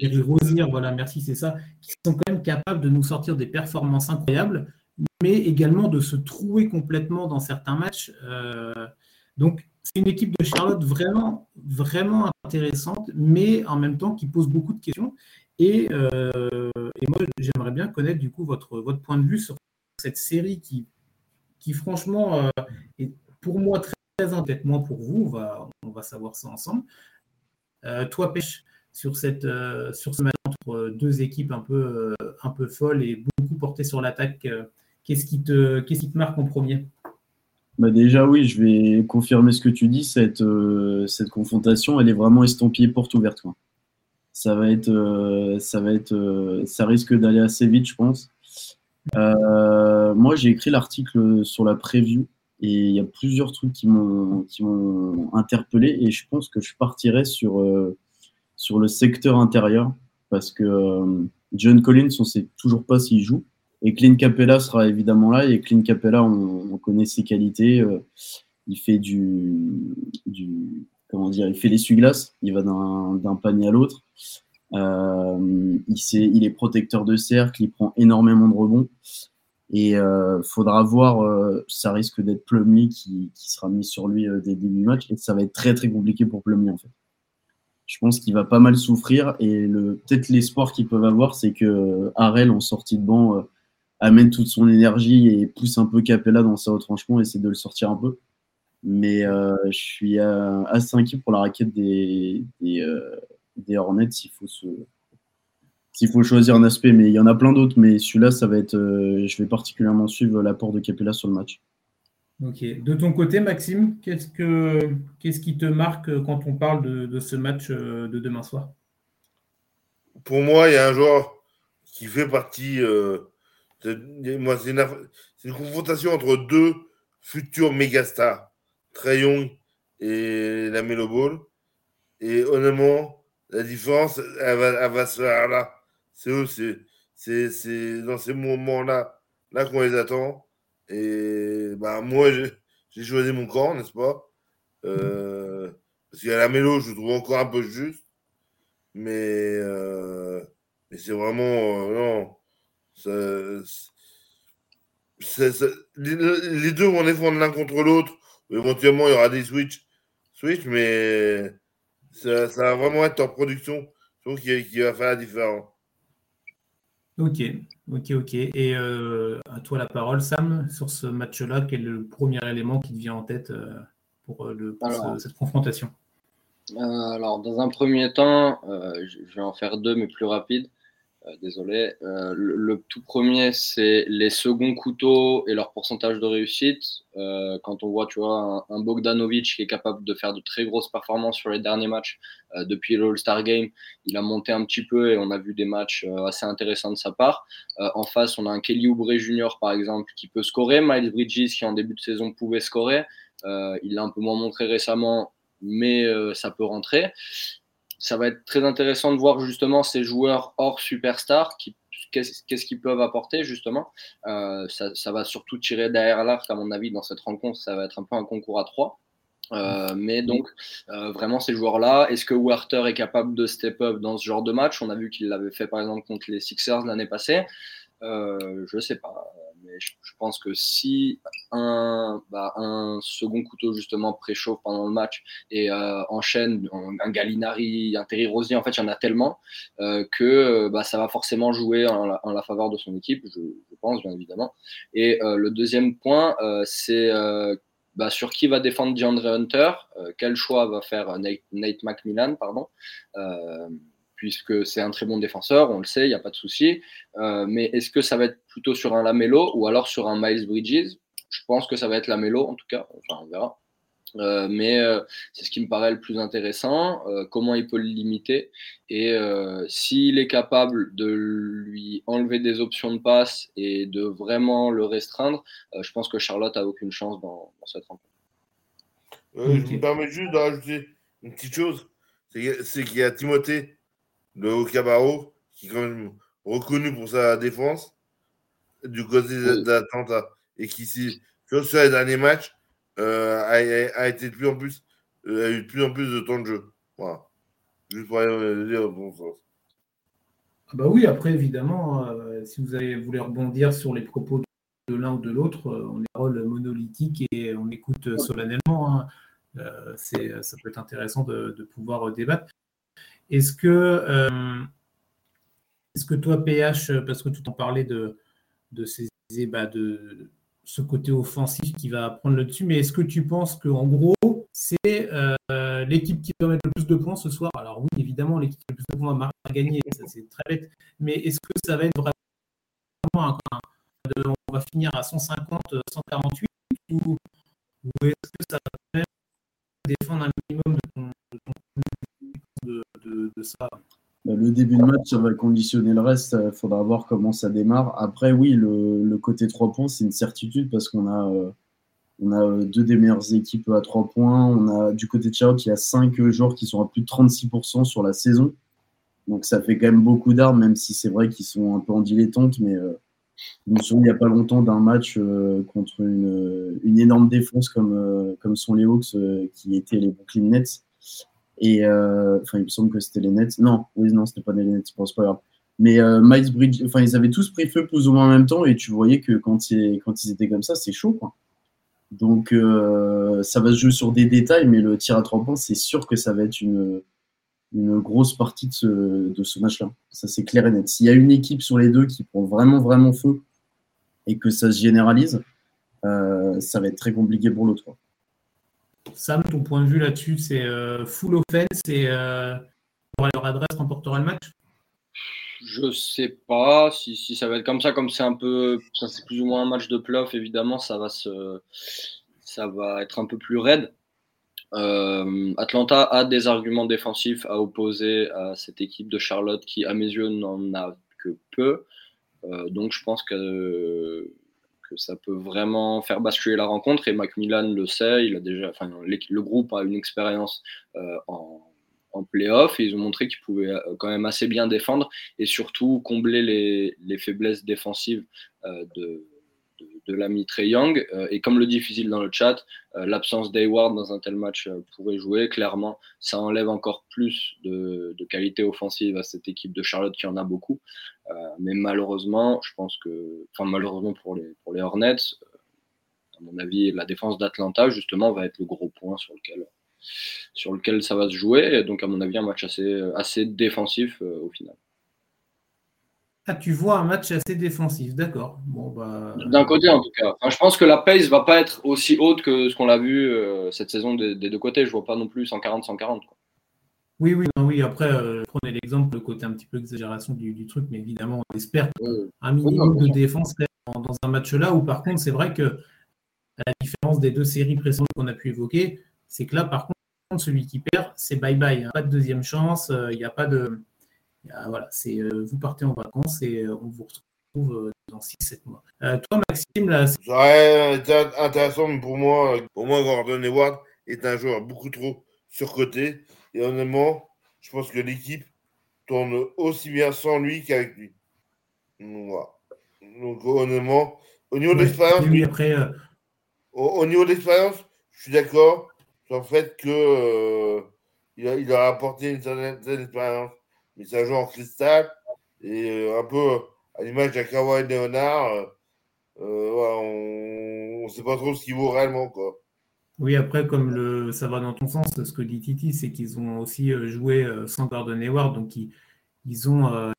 Terry Rosier, voilà, merci, c'est ça. Qui sont quand même capables de nous sortir des performances incroyables, mais également de se trouver complètement dans certains matchs. Euh, donc, c'est une équipe de Charlotte vraiment, vraiment intéressante, mais en même temps qui pose beaucoup de questions. Et, euh, et moi, j'aimerais bien connaître du coup votre, votre point de vue sur cette série qui, qui franchement, euh, est pour moi très, très moins pour vous. On va, savoir ça ensemble. Euh, toi, Pêche, sur, cette, sur ce match entre deux équipes un peu, un peu folles et beaucoup portées sur l'attaque, qu'est-ce qui, te, qui te marque en premier? Bah déjà oui, je vais confirmer ce que tu dis. Cette, cette confrontation, elle est vraiment estampillée porte ouverte. Quoi ça va être, euh, ça va être, euh, ça risque d'aller assez vite, je pense. Euh, moi, j'ai écrit l'article sur la preview et il y a plusieurs trucs qui m'ont, qui m'ont interpellé et je pense que je partirai sur, sur le secteur intérieur parce que John Collins, on sait toujours pas s'il joue. Et Clint Capella sera évidemment là. Et Clint Capella, on, on connaît ses qualités. il fait du, du, comment dire, il fait l'essuie-glace, il va d'un panier à l'autre. Euh, il, est protecteur de cercle, il prend énormément de rebonds. Et euh, faudra voir, euh, ça risque d'être Plumlee qui, sera mis sur lui dès le début du match. Et ça va être très très compliqué pour Plumlee en fait. Je pense qu'il va pas mal souffrir. Et peut-être l'espoir qu'ils peuvent avoir, c'est que Harel en sortie de banc amène toute son énergie et pousse un peu Capella dans sa retranchement et essaie de le sortir un peu. Mais euh, je suis euh, assez inquiet pour la raquette des, des, euh, des Hornets s'il faut, se, s'il faut choisir un aspect. Mais il y en a plein d'autres. Mais celui-là, ça va être. je vais particulièrement suivre l'apport de Capella sur le match. Ok. De ton côté, Maxime, qu'est-ce, que, qu'est-ce qui te marque quand on parle de, de ce match de demain soir? Pour moi, il y a un joueur qui fait partie. moi, c'est une, c'est une confrontation entre deux futurs mégastars. Trey et la Melo Ball. Et honnêtement, la différence, elle va, se faire là. C'est eux, c'est dans ces moments-là là, qu'on les attend. Et bah, moi, j'ai choisi mon camp, n'est-ce pas? Euh, Parce qu'il y la Mélo, je trouve encore un peu juste. Mais, euh, mais c'est vraiment. Euh, non. les, les, deux vont défendre l'un contre l'autre Éventuellement, il y aura des switch, switch mais ça, va vraiment être en production qui, qui va faire la différence. Ok, ok, ok. Et euh, à toi la parole, Sam, sur ce match-là, quel est le premier élément qui te vient en tête euh, pour, euh, cette confrontation? Alors, dans un premier temps, je vais en faire deux, mais plus rapides. Euh, désolé. Euh, le, tout premier, c'est les seconds couteaux et leur pourcentage de réussite. Euh, quand on voit, tu vois, un, Bogdanovic qui est capable de faire de très grosses performances sur les derniers matchs depuis l'All-Star Game, il a monté un petit peu et on a vu des matchs assez intéressants de sa part. en face, on a un Kelly Oubre Jr., par exemple, qui peut scorer. Miles Bridges, qui en début de saison pouvait scorer. il l'a un peu moins montré récemment, mais ça peut rentrer ça va être très intéressant de voir justement ces joueurs hors superstar qui qu'est-ce qu'ils peuvent apporter justement. Euh, ça, va surtout tirer derrière l'arc à mon avis dans cette rencontre. Ça va être un peu un concours à trois. Euh, mais donc euh, vraiment ces joueurs-là, est-ce que Werther est capable de step up dans ce genre de match? On a vu qu'il l'avait fait par exemple contre les Sixers l'année passée. Je sais pas, je, pense que si un, bah, un second couteau justement préchauffe pendant le match et euh, enchaîne un, Gallinari, un Terry Rosier, en fait il y en a tellement euh, que bah, ça va forcément jouer en la, faveur de son équipe, je, pense bien évidemment. Et le deuxième point, c'est bah, sur qui va défendre DeAndre Hunter, quel choix va faire Nate, Nate McMillan, pardon puisque c'est un très bon défenseur, on le sait, il n'y a pas de souci. Euh, mais est-ce que ça va être plutôt sur un Lamelo ou alors sur un Miles Bridges? Je pense que ça va être Lamelo, en tout cas, enfin, on verra. Euh, mais euh, c'est ce qui me paraît le plus intéressant, comment il peut le limiter et s'il est capable de lui enlever des options de passe et de vraiment le restreindre, je pense que Charlotte a aucune chance dans, cette rencontre. Je me permets juste de rajouter une petite chose, c'est qu'il y a Timothée le Okabaro, qui est quand même reconnu pour sa défense du côté d'Atlanta et qui, sur les derniers matchs, euh, a, été de plus en plus, euh, a eu de plus en plus de temps de jeu. Voilà. Juste pour le dire bon sens. Ah bah oui, après, évidemment, euh, si vous avez, voulu rebondir sur les propos de l'un ou de l'autre, on est rôle monolithique et on écoute solennellement. Hein. ça peut être intéressant de, de pouvoir débattre. Est-ce que, euh, est-ce que toi, PH, parce que tu en parlais de, de, ces, bah, de ce côté offensif qui va prendre le dessus, mais est-ce que tu penses qu'en gros, c'est euh, l'équipe qui va mettre le plus de points ce soir? Alors oui, évidemment, l'équipe qui a le plus de points va gagner, ça c'est très bête, mais est-ce que ça va être vraiment un, on va finir à 150, 148 ou, est-ce que ça va défendre un minimum de ton bah, le début de match, ça va conditionner le reste. Il faudra voir comment ça démarre. Après, oui, le, côté 3 points, c'est une certitude parce qu'on a, euh, euh, deux des meilleures équipes à 3 points. On a du côté de Charlotte, il y a 5 joueurs qui sont à plus de 36% sur la saison. Donc ça fait quand même beaucoup d'armes, même si c'est vrai qu'ils sont un peu en dilettante. Mais euh, je me souviens il n'y a pas longtemps d'un match contre une, une, énorme défense comme, comme sont les Hawks, qui étaient les Brooklyn Nets et euh, enfin, il me semble que c'était les Nets. Non, oui, non, c'était pas les Nets, c'est pas grave. Mais euh, Miles Bridge, enfin, ils avaient tous pris feu plus ou moins en même temps et tu voyais que quand, ils, quand ils étaient comme ça, c'est chaud. Quoi. Donc, euh, ça va se jouer sur des détails, mais le tir à trois points, c'est sûr que ça va être une, une grosse partie de ce, de ce match-là. Ça, c'est clair et net. S'il y a une équipe sur les deux qui prend vraiment, vraiment feu et que ça se généralise, ça va être très compliqué pour l'autre. Sam, ton point de vue là-dessus, c'est euh, full offense et euh, leur adresse remportera le match? Je sais pas si, ça va être comme ça, comme c'est un peu, c'est plus ou moins un match de playoff, évidemment, ça va se, ça va être un peu plus raide. Euh, Atlanta a des arguments défensifs à opposer à cette équipe de Charlotte qui, à mes yeux, n'en a que peu. donc, je pense que ça peut vraiment faire basculer la rencontre. Et Macmillan le sait, il a déjà, enfin, le groupe a une expérience euh, en, en playoff et ils ont montré qu'ils pouvaient euh, quand même assez bien défendre et surtout combler les, les faiblesses défensives euh, de, de, l'ami Trey Young. et comme le dit Fizil dans le chat, l'absence d'Hayward dans un tel match pourrait jouer. Clairement, ça enlève encore plus de, de, qualité offensive à cette équipe de Charlotte qui en a beaucoup. Euh, mais malheureusement, je pense que, enfin malheureusement pour les, pour les Hornets, euh, à mon avis, la défense d'Atlanta justement va être le gros point sur lequel, sur lequel ça va se jouer. Et donc à mon avis, un match assez, assez défensif euh, au final. Ah, tu vois un match assez défensif, d'accord. Bon, bah... D'un côté, en tout cas. je pense que la pace va pas être aussi haute que ce qu'on l'a vu cette saison des, deux côtés. Je vois pas non plus 140-140. Oui, oui, oui. Après, prenais l'exemple, le côté un petit peu exagération du, truc, mais évidemment, on espère un minimum de défense dans, dans un match là où, par contre, c'est vrai que la différence des deux séries précédentes qu'on a pu évoquer, c'est que là, par contre, celui qui perd, c'est bye bye. Hein. Pas de deuxième chance, il n'y a pas de. Voilà, c'est vous partez en vacances et on vous retrouve dans 6-7 mois. toi, Maxime, là. Été intéressant pour moi. Pour moi, Gordon Hayward est un joueur beaucoup trop surcoté. Et honnêtement, je pense que l'équipe tourne aussi bien sans lui qu'avec lui. Donc, honnêtement, au niveau de l'expérience. après. Euh, au, niveau de l'expérience, je suis d'accord sur le fait que euh, il, a, il, a, apporté une certaine, expérience. Mais un joueur en cristal et euh, un peu à l'image d'Akawa et Leonard, on ne sait pas trop ce qu'il vaut réellement. Quoi. Oui, après, comme le, ça va dans ton sens, ce que dit Titi, c'est qu'ils ont aussi euh, joué euh, sans Gordon Hayward, donc ils, ont, euh,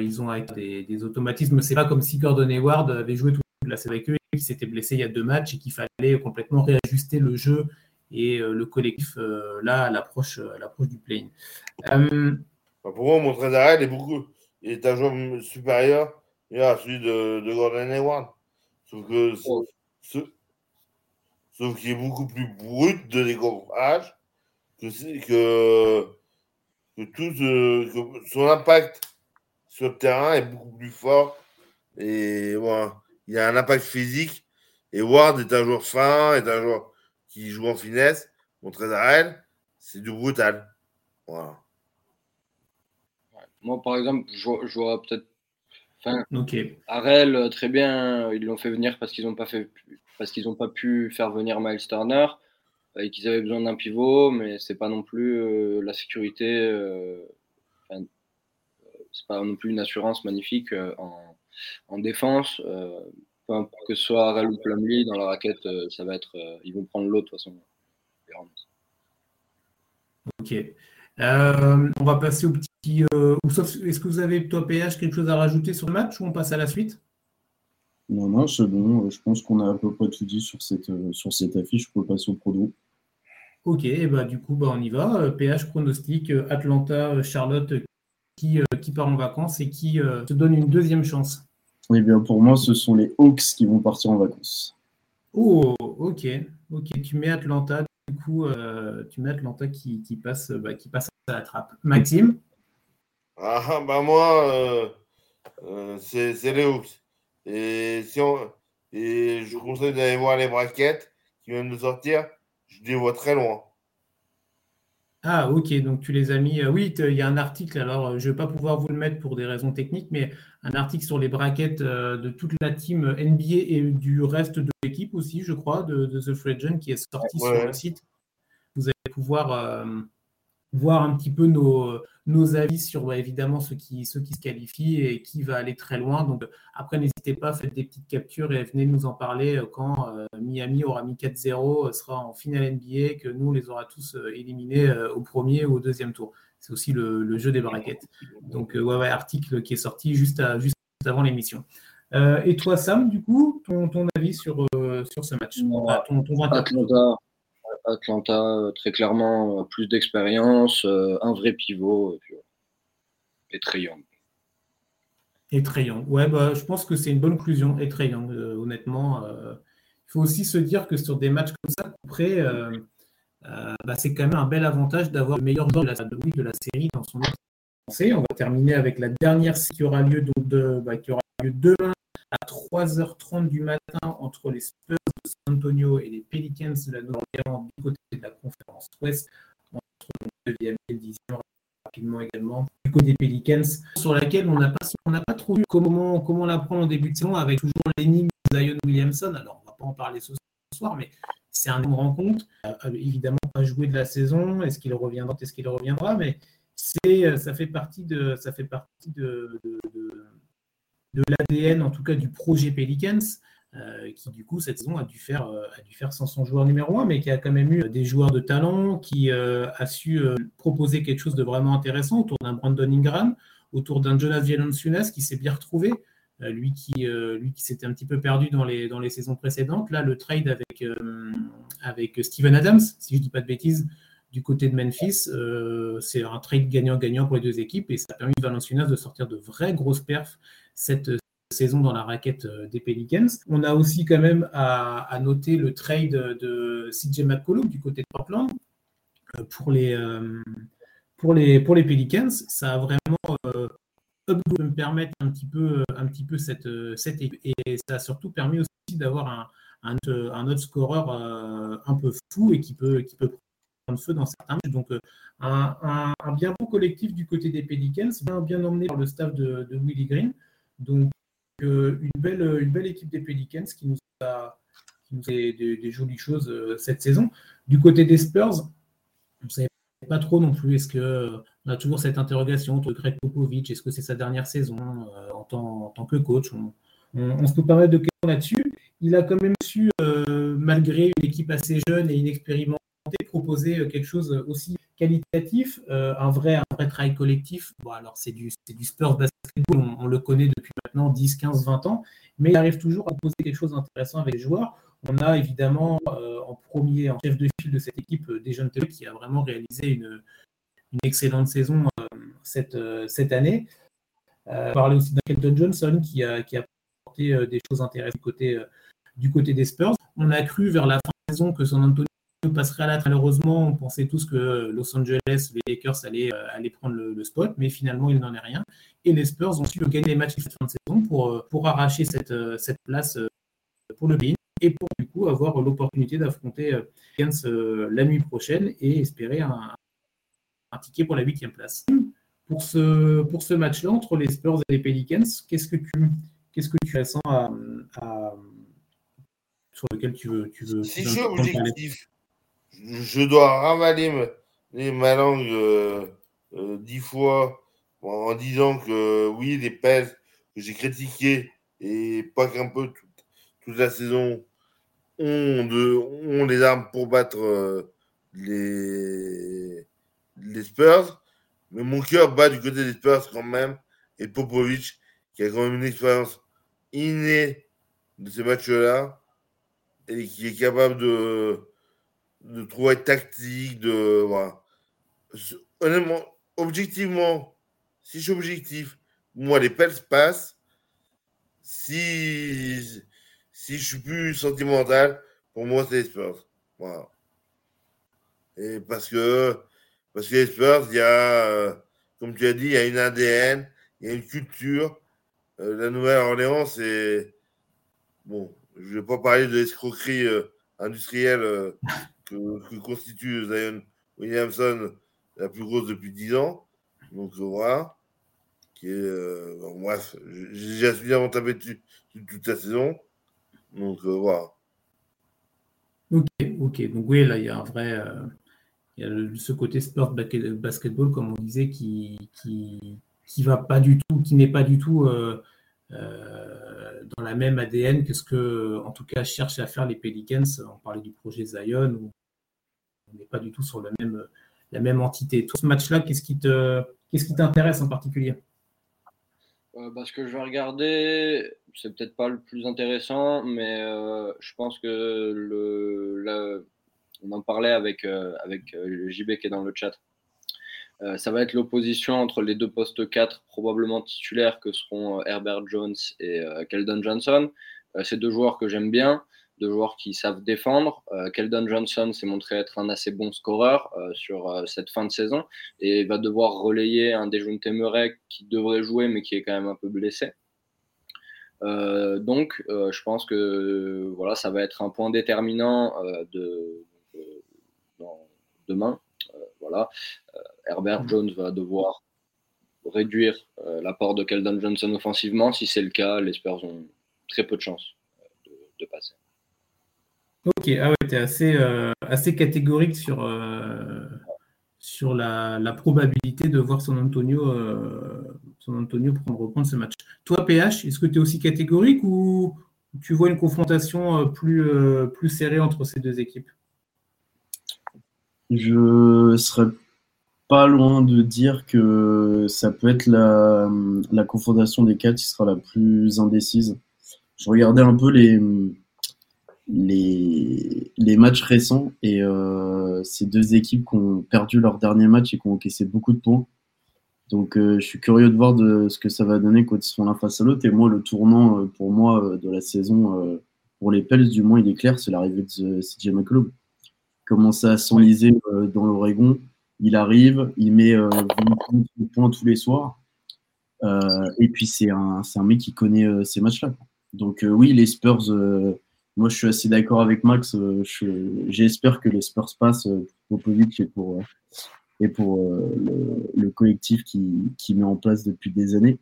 ils ont des, des automatismes. C'est pas comme si Gordon Hayward avait joué toute la série avec eux et qu'il s'était blessé il y a deux matchs et qu'il fallait complètement réajuster le jeu et le collectif là à l'approche, du play pour moi, mon très est beaucoup, est un joueur supérieur à celui de, de Gordon Hayward. Sauf que ce, sauf qu'il est beaucoup plus brut de décoffrage, que, que, que, tout son impact sur le terrain est beaucoup plus fort. Et voilà, il a un impact physique. Et Ward est un joueur fin, est un joueur qui joue en finesse. Mon elle, c'est du brutal. Voilà. Moi, par exemple, je, vois peut-être. Enfin, Arel, très bien, ils l'ont fait venir parce qu'ils n'ont pas fait parce qu'ils n'ont pas pu faire venir Miles Turner euh, et qu'ils avaient besoin d'un pivot, mais c'est pas non plus euh, la sécurité, euh, c'est pas non plus une assurance magnifique en, défense. peu importe que ce soit Arel ou Plumlee dans la raquette, ça va être, ils vont prendre l'autre de toute façon. Ok. On va passer au petit. Est-ce que vous avez, toi, PH, quelque chose à rajouter sur le match ou on passe à la suite? Non, non, c'est bon. Je pense qu'on a à peu près tout dit sur cette, euh, sur cette affiche. Je peux passer au prodo. Ok, et bah, du coup, bah, on y va. PH pronostic, euh, Atlanta, euh, Charlotte qui, qui part en vacances et qui te donne une deuxième chance. Eh bien, pour moi, ce sont les Hawks qui vont partir en vacances. Oh, ok. Ok, tu mets Atlanta, du coup, tu mets Atlanta qui, qui passe, bah, qui passe à la trappe. Maxime Ah, bah moi, c'est les Hawks. Et, si on, et je vous conseille d'aller voir les braquettes qui viennent de sortir. Je les vois très loin. Ah, ok, donc tu les as mis. Euh, oui, il y a un article, alors euh, je ne vais pas pouvoir vous le mettre pour des raisons techniques, mais un article sur les braquettes euh, de toute la team NBA et du reste de l'équipe aussi, je crois, de, The Free qui est sorti sur le site. Vous allez pouvoir voir un petit peu nos, nos avis sur évidemment ceux qui, ceux qui se qualifient et qui va aller très loin. Donc après, n'hésitez pas, faites des petites captures et venez nous en parler euh, quand euh, Miami aura mis 4-0, euh, sera en finale NBA, que nous, on les aura tous éliminés au premier ou au deuxième tour. C'est aussi le, jeu des braquettes. Donc, ouais, ouais, article qui est sorti juste, à, juste avant l'émission. et toi, Sam, du coup, ton, ton avis sur, sur ce match? Ton, ton Atlanta, euh, très clairement, euh, plus d'expérience, euh, un vrai pivot, et, très young. Et très young. Ouais, bah, je pense que c'est une bonne conclusion, et très young, honnêtement. Il faut aussi se dire que sur des matchs comme ça, après, bah, c'est quand même un bel avantage d'avoir le meilleur joueur de la, série dans son. On va terminer avec la dernière qui aura lieu, donc de, bah, qui aura lieu demain à 3h30 du matin entre les Spurs de San Antonio et les Pelicans de la Nouvelle-Orléans du côté de la conférence Ouest, entre le 9e et le 10e rapidement également du côté des Pelicans, sur laquelle on n'a pas, on pas trop comment, comment la prendre en début de saison avec toujours l'énigme Zion Williamson. Alors, on ne va pas en parler ce soir, mais c'est un rencontre. Euh, évidemment, pas joué de la saison. Est-ce qu'il reviendra? Est-ce qu'il reviendra? Mais c'est, ça fait partie de, ça fait partie de l'ADN, en tout cas du projet Pelicans, euh, qui du coup cette saison a dû faire euh, a sans son joueur numéro un, mais qui a quand même eu des joueurs de talent, qui euh, a su proposer quelque chose de vraiment intéressant autour d'un Brandon Ingram, autour d'un Jonas Valanciunas qui s'est bien retrouvé, lui qui s'était un petit peu perdu dans les dans les saisons précédentes. Là, le trade avec Steven Adams, si je dis pas de bêtises, du côté de Memphis. c'est un trade gagnant-gagnant pour les deux équipes et ça a permis à Valenciunas de sortir de vraies grosses perfs cette saison dans la raquette des Pelicans. On a aussi quand même à, noter le trade de CJ McCollum du côté de Portland pour les, pour les, pour les Pelicans. Ça a vraiment me permettre un petit peu, euh, un petit peu cette, euh, cette et ça a surtout permis aussi d'avoir un, un, un, autre scoreur euh, un peu fou et qui peut, qui peut prendre feu dans certains matchs. Donc un, un, bien bon collectif du côté des Pelicans, bien, bien emmené par le staff de, de Willie Green. Donc une, belle, une belle équipe des Pelicans qui nous a, qui nous a des, jolies choses cette saison. Du côté des Spurs, on ne savait pas trop non plus. Est-ce que on a toujours cette interrogation de Greg Popovich, est-ce que c'est sa dernière saison euh, en, tant, que coach? On, se peut permettre de questions là-dessus. Il a quand même su, euh, malgré une équipe assez jeune et inexpérimentée, proposer euh, quelque chose aussi qualitatif, un, vrai, travail collectif. Alors c'est du, du Spurs basketball, on, le connaît depuis maintenant 10, 15, 20 ans, mais il arrive toujours à poser quelque chose d'intéressant avec les joueurs. On a évidemment en premier, en chef de file de cette équipe, Tele, qui a vraiment réalisé une, excellente saison euh, cette, euh, année. Euh, on parlait aussi d'Kelton Johnson qui a, qui a apporté des choses intéressantes du côté, des Spurs. On a cru vers la fin de la saison que San Antonio passerait à la Malheureusement, on pensait tous que Los Angeles, les Lakers allaient, allaient prendre le, spot, mais finalement, il n'en est rien. Et les Spurs ont su gagner les matchs de fin de saison pour, pour arracher cette, cette place pour le pays et pour du coup avoir l'opportunité d'affronter la nuit prochaine et espérer un, un ticket pour la huitième place. Pour ce, pour ce match-là, entre les Spurs et les Pelicans, qu'est-ce que tu, qu'est-ce que tu ressens à, sur lequel tu veux. Tu veux objectif, je dois ravaler ma, langue euh, euh, dix fois en disant que oui, les Pels que j'ai critiqués et pas qu'un peu toute, la saison ont les armes pour battre euh, les, les Spurs, mais mon cœur bat du côté des Spurs quand même, et Popovic, qui a quand même une expérience innée de ces matchs-là, et qui est capable de, de trouver tactique, de. Voilà. Honnêtement, objectivement, si je suis objectif, moi, les Pels passent. Si, si je suis plus sentimental, pour moi, c'est les Spurs. Voilà. Et parce que parce que les Spurs, il y a, euh, comme tu as dit, il y a une ADN, il y a une culture. Euh, la Nouvelle-Orléans, c'est. Bon, je ne vais pas parler de l'escroquerie euh, industrielle que, constitue Zion Williamson, la plus grosse depuis 10 ans. Donc voilà. Qui est, bon, bref, j'ai déjà suffisamment tapé dessus toute la saison. Donc voilà. Ok, ok. Donc oui, là, il y a un vrai il y a ce côté sport basketball, comme on disait, qui, qui, qui va pas du tout, qui n'est pas du tout euh, euh, dans la même ADN que ce que, en tout cas, cherchent à faire les Pelicans. On parlait du projet Zion, où on n'est pas du tout sur la même, la même entité. Tout ce match-là, qu'est-ce qui t'intéresse en particulier? Euh, bah, Ce que je vais regarder, c'est peut-être pas le plus intéressant, mais je pense que le, on en parlait avec, euh, avec euh, JB qui est dans le chat. Euh, ça va être l'opposition entre les deux postes 4 probablement titulaires que seront Herbert Jones et Keldon Johnson. C'est deux joueurs que j'aime bien, deux joueurs qui savent défendre. Keldon Johnson s'est montré être un assez bon scoreur sur cette fin de saison et va devoir relayer un Dejounte Murray qui devrait jouer mais qui est quand même un peu blessé. donc, je pense que voilà, ça va être un point déterminant de, demain. Euh, voilà. Euh, Herbert mm. Jones va devoir réduire euh, l'apport de Keldon Johnson offensivement. Si c'est le cas, les Spurs ont très peu de chances de, passer. Ok, ah ouais, tu es assez, assez catégorique sur, sur la, la, probabilité de voir San Antonio, San Antonio prendre, reprendre ce match. Toi, PH, est-ce que tu es aussi catégorique ou tu vois une confrontation plus, plus serrée entre ces deux équipes? Je serais pas loin de dire que ça peut être la, la confrontation des quatre qui sera la plus indécise. Je regardais un peu les, les, les matchs récents et ces deux équipes qui ont perdu leur dernier match et qui ont encaissé beaucoup de points. Donc je suis curieux de voir de ce que ça va donner quand ils seront l'un face à l'autre. Et moi, le tournant pour moi de la saison pour les Pels, du moins, il est clair, c'est l'arrivée de CJ McCollum. Commence à s'enliser dans l'Oregon. Il arrive, il met 20 points tous les soirs. Euh, et puis c'est un, un, mec qui connaît euh, ces matchs-là. Donc euh, oui, les Spurs, moi je suis assez d'accord avec Max. J'espère que les Spurs passent pour Popovic et pour, et pour le, le, collectif qui, qui, met en place depuis des années.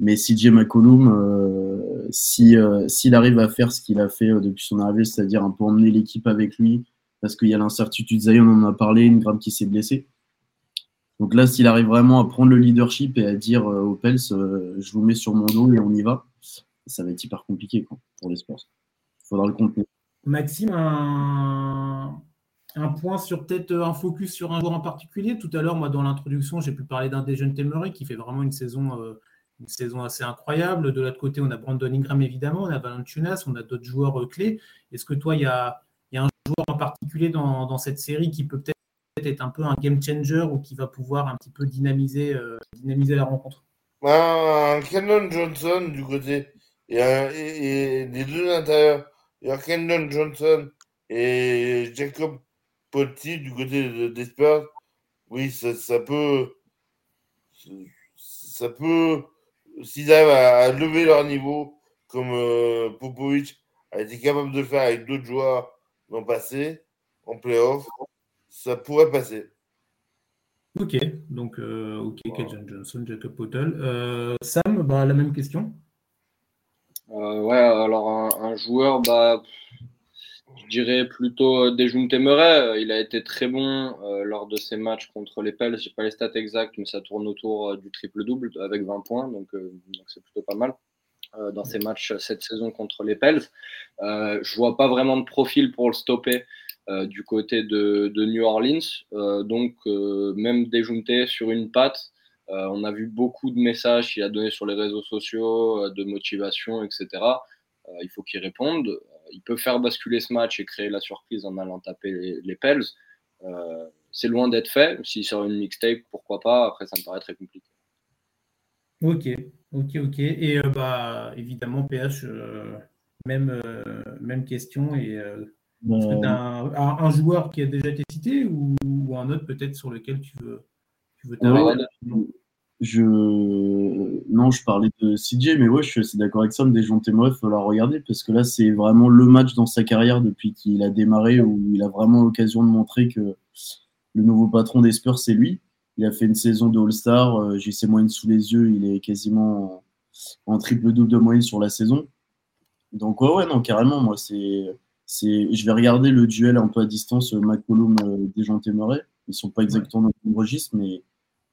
Mais CJ McCollum, euh, si s'il arrive à faire ce qu'il a fait depuis son arrivée, c'est-à-dire un peu emmener l'équipe avec lui, parce qu'il y a l'incertitude, Zion on en a parlé, grande qui s'est blessée. Donc là, s'il arrive vraiment à prendre le leadership et à dire euh, aux Pels, euh, je vous mets sur mon dos et on y va, ça va être hyper compliqué pour les sports. Il faudra le compter. Maxime, un, point sur peut-être euh, un focus sur un joueur en particulier. Tout à l'heure, moi, dans l'introduction, j'ai pu parler d'un des jeunes Temery qui fait vraiment une saison, une saison assez incroyable. De l'autre côté, on a Brandon Ingram, évidemment, on a Valentunas, on a d'autres joueurs clés. Est-ce que toi, il y a, en particulier dans cette série qui peut peut-être être un peu un game changer ou qui va pouvoir un petit peu dynamiser, euh, dynamiser la rencontre ben, Kendon Johnson du côté et, les deux intérieurs, il y a Kendon Johnson et Jacob Potti du côté des Spurs. Oui, ça, ça peut, ça peut, s'ils arrivent à, lever leur niveau, comme euh, Popovic a été capable de faire avec d'autres joueurs le passé, en playoff, ça pourrait passer. Ok, donc euh, ok, wow. Johnson, Jacob Potel. Euh, Sam, bah, la même question. Euh, ouais, alors un, joueur, bah, je dirais plutôt Dejounte Murray. Il a été très bon lors de ses matchs contre les Pels. Je n'ai pas les stats exactes, mais ça tourne autour du triple-double avec 20 points, donc c'est plutôt pas mal dans ses matchs cette saison contre les Pels. je vois pas vraiment de profil pour le stopper. Euh, du côté de, New Orleans. Euh, donc, euh, même déjounté sur une patte, on a vu beaucoup de messages qu'il a donnés sur les réseaux sociaux, de motivation, etc. il faut qu'il réponde. il peut faire basculer ce match et créer la surprise en allant taper les, Pels. c'est loin d'être fait. S'il sort une mixtape, pourquoi pas Après, ça me paraît très compliqué. Ok, ok, ok. Et bah, évidemment, PH, même, même question. Et un, joueur qui a déjà été cité ou, un autre peut-être sur lequel tu veux, tu veux je... Non, je parlais de CJ, mais ouais, je suis assez d'accord avec ça. Des gens il faut la regarder parce que là, c'est vraiment le match dans sa carrière depuis qu'il a démarré où il a vraiment l'occasion de montrer que le nouveau patron des Spurs, c'est lui. Il a fait une saison de All-Star. Euh, j'ai ses moyennes sous les yeux. Il est quasiment en, triple-double de moyenne sur la saison. Donc, ouais, ouais, non, carrément, moi, c'est je vais regarder le duel un peu à distance, euh, McCollum euh, Dejounte Murray. Ils sont pas exactement dans le même registre, mais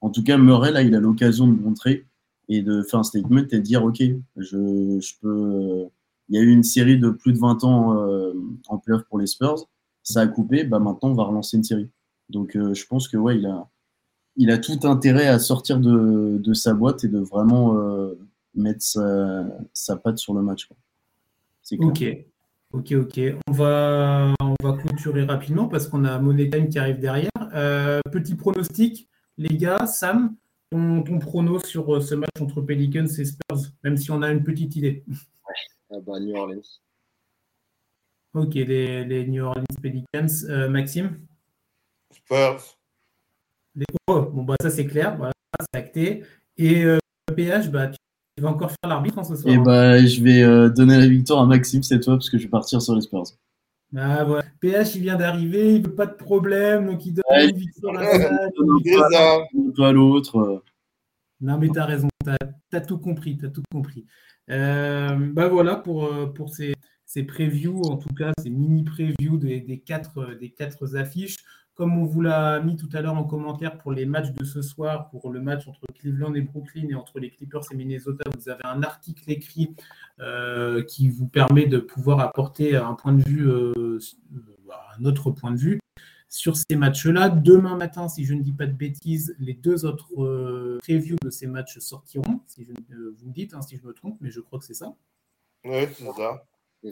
en tout cas, Murray, là, il a l'occasion de montrer et de faire un statement et de dire, OK, je, peux. Euh, il y a eu une série de plus de 20 ans en playoff pour les Spurs. Ça a coupé, bah maintenant, on va relancer une série. Donc, je pense que, ouais, il a, il a tout intérêt à sortir de, de sa boîte et de vraiment mettre sa, sa, patte sur le match. Ok. Ok, ok. On va, on va clôturer rapidement parce qu'on a Money Time qui arrive derrière. Euh, petit pronostic, les gars, Sam, ton, prono sur euh, ce match entre Pelicans et Spurs, même si on a une petite idée. Ouais, ah bah, New Orleans. Ok, les, New Orleans Pelicans. Euh, Maxime? Spurs. Oh, bon, bah, ça c'est clair, voilà, c'est acté. Et PH, bah, tu vas encore faire l'arbitre en ce soir. Et eh bah, je vais euh, donner la victoire à Maxime cette fois parce que je vais partir sur les Spurs. Ah, voilà. PH, il vient d'arriver, il veut pas de problème, donc il donne une victoire à l'autre. Non, mais tu as raison, tu as, tout compris, tu as tout compris. Euh, bah voilà pour, euh, pour ces, ces previews, en tout cas, ces mini previews des, des, quatre, des quatre affiches. Comme on vous l'a mis tout à l'heure en commentaire pour les matchs de ce soir, pour le match entre Cleveland et Brooklyn et entre les Clippers et Minnesota, vous avez un article écrit euh, qui vous permet de pouvoir apporter un point de vue, euh, un autre point de vue sur ces matchs-là. Demain matin, si je ne dis pas de bêtises, les deux autres euh, previews de ces matchs sortiront. Si je, vous me dites hein, si je me trompe, mais je crois que c'est ça. Oui, c'est ça.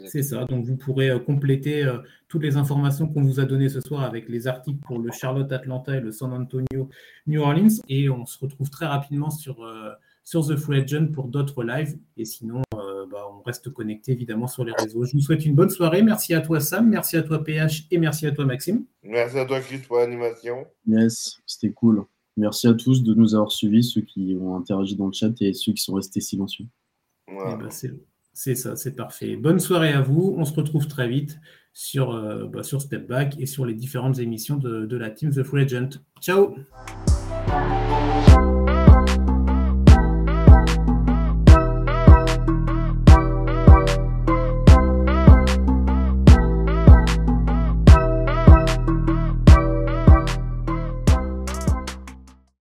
C'est ça. Donc, vous pourrez euh, compléter euh, toutes les informations qu'on vous a données ce soir avec les articles pour le Charlotte Atlanta et le San Antonio New Orleans. Et on se retrouve très rapidement sur, euh, sur The Full Agent pour d'autres lives. Et sinon, bah, on reste connecté évidemment sur les réseaux. Je vous souhaite une bonne soirée. Merci à toi, Sam. Merci à toi, PH. Et merci à toi, Maxime. Merci à toi, Chris, pour l'animation. Yes, c'était cool. Merci à tous de nous avoir suivis, ceux qui ont interagi dans le chat et ceux qui sont restés silencieux. Eh ben, c'est ça, c'est parfait. Bonne soirée à vous. On se retrouve très vite sur, euh, bah, Step Back et sur les différentes émissions de, de la team The Full Agent. Ciao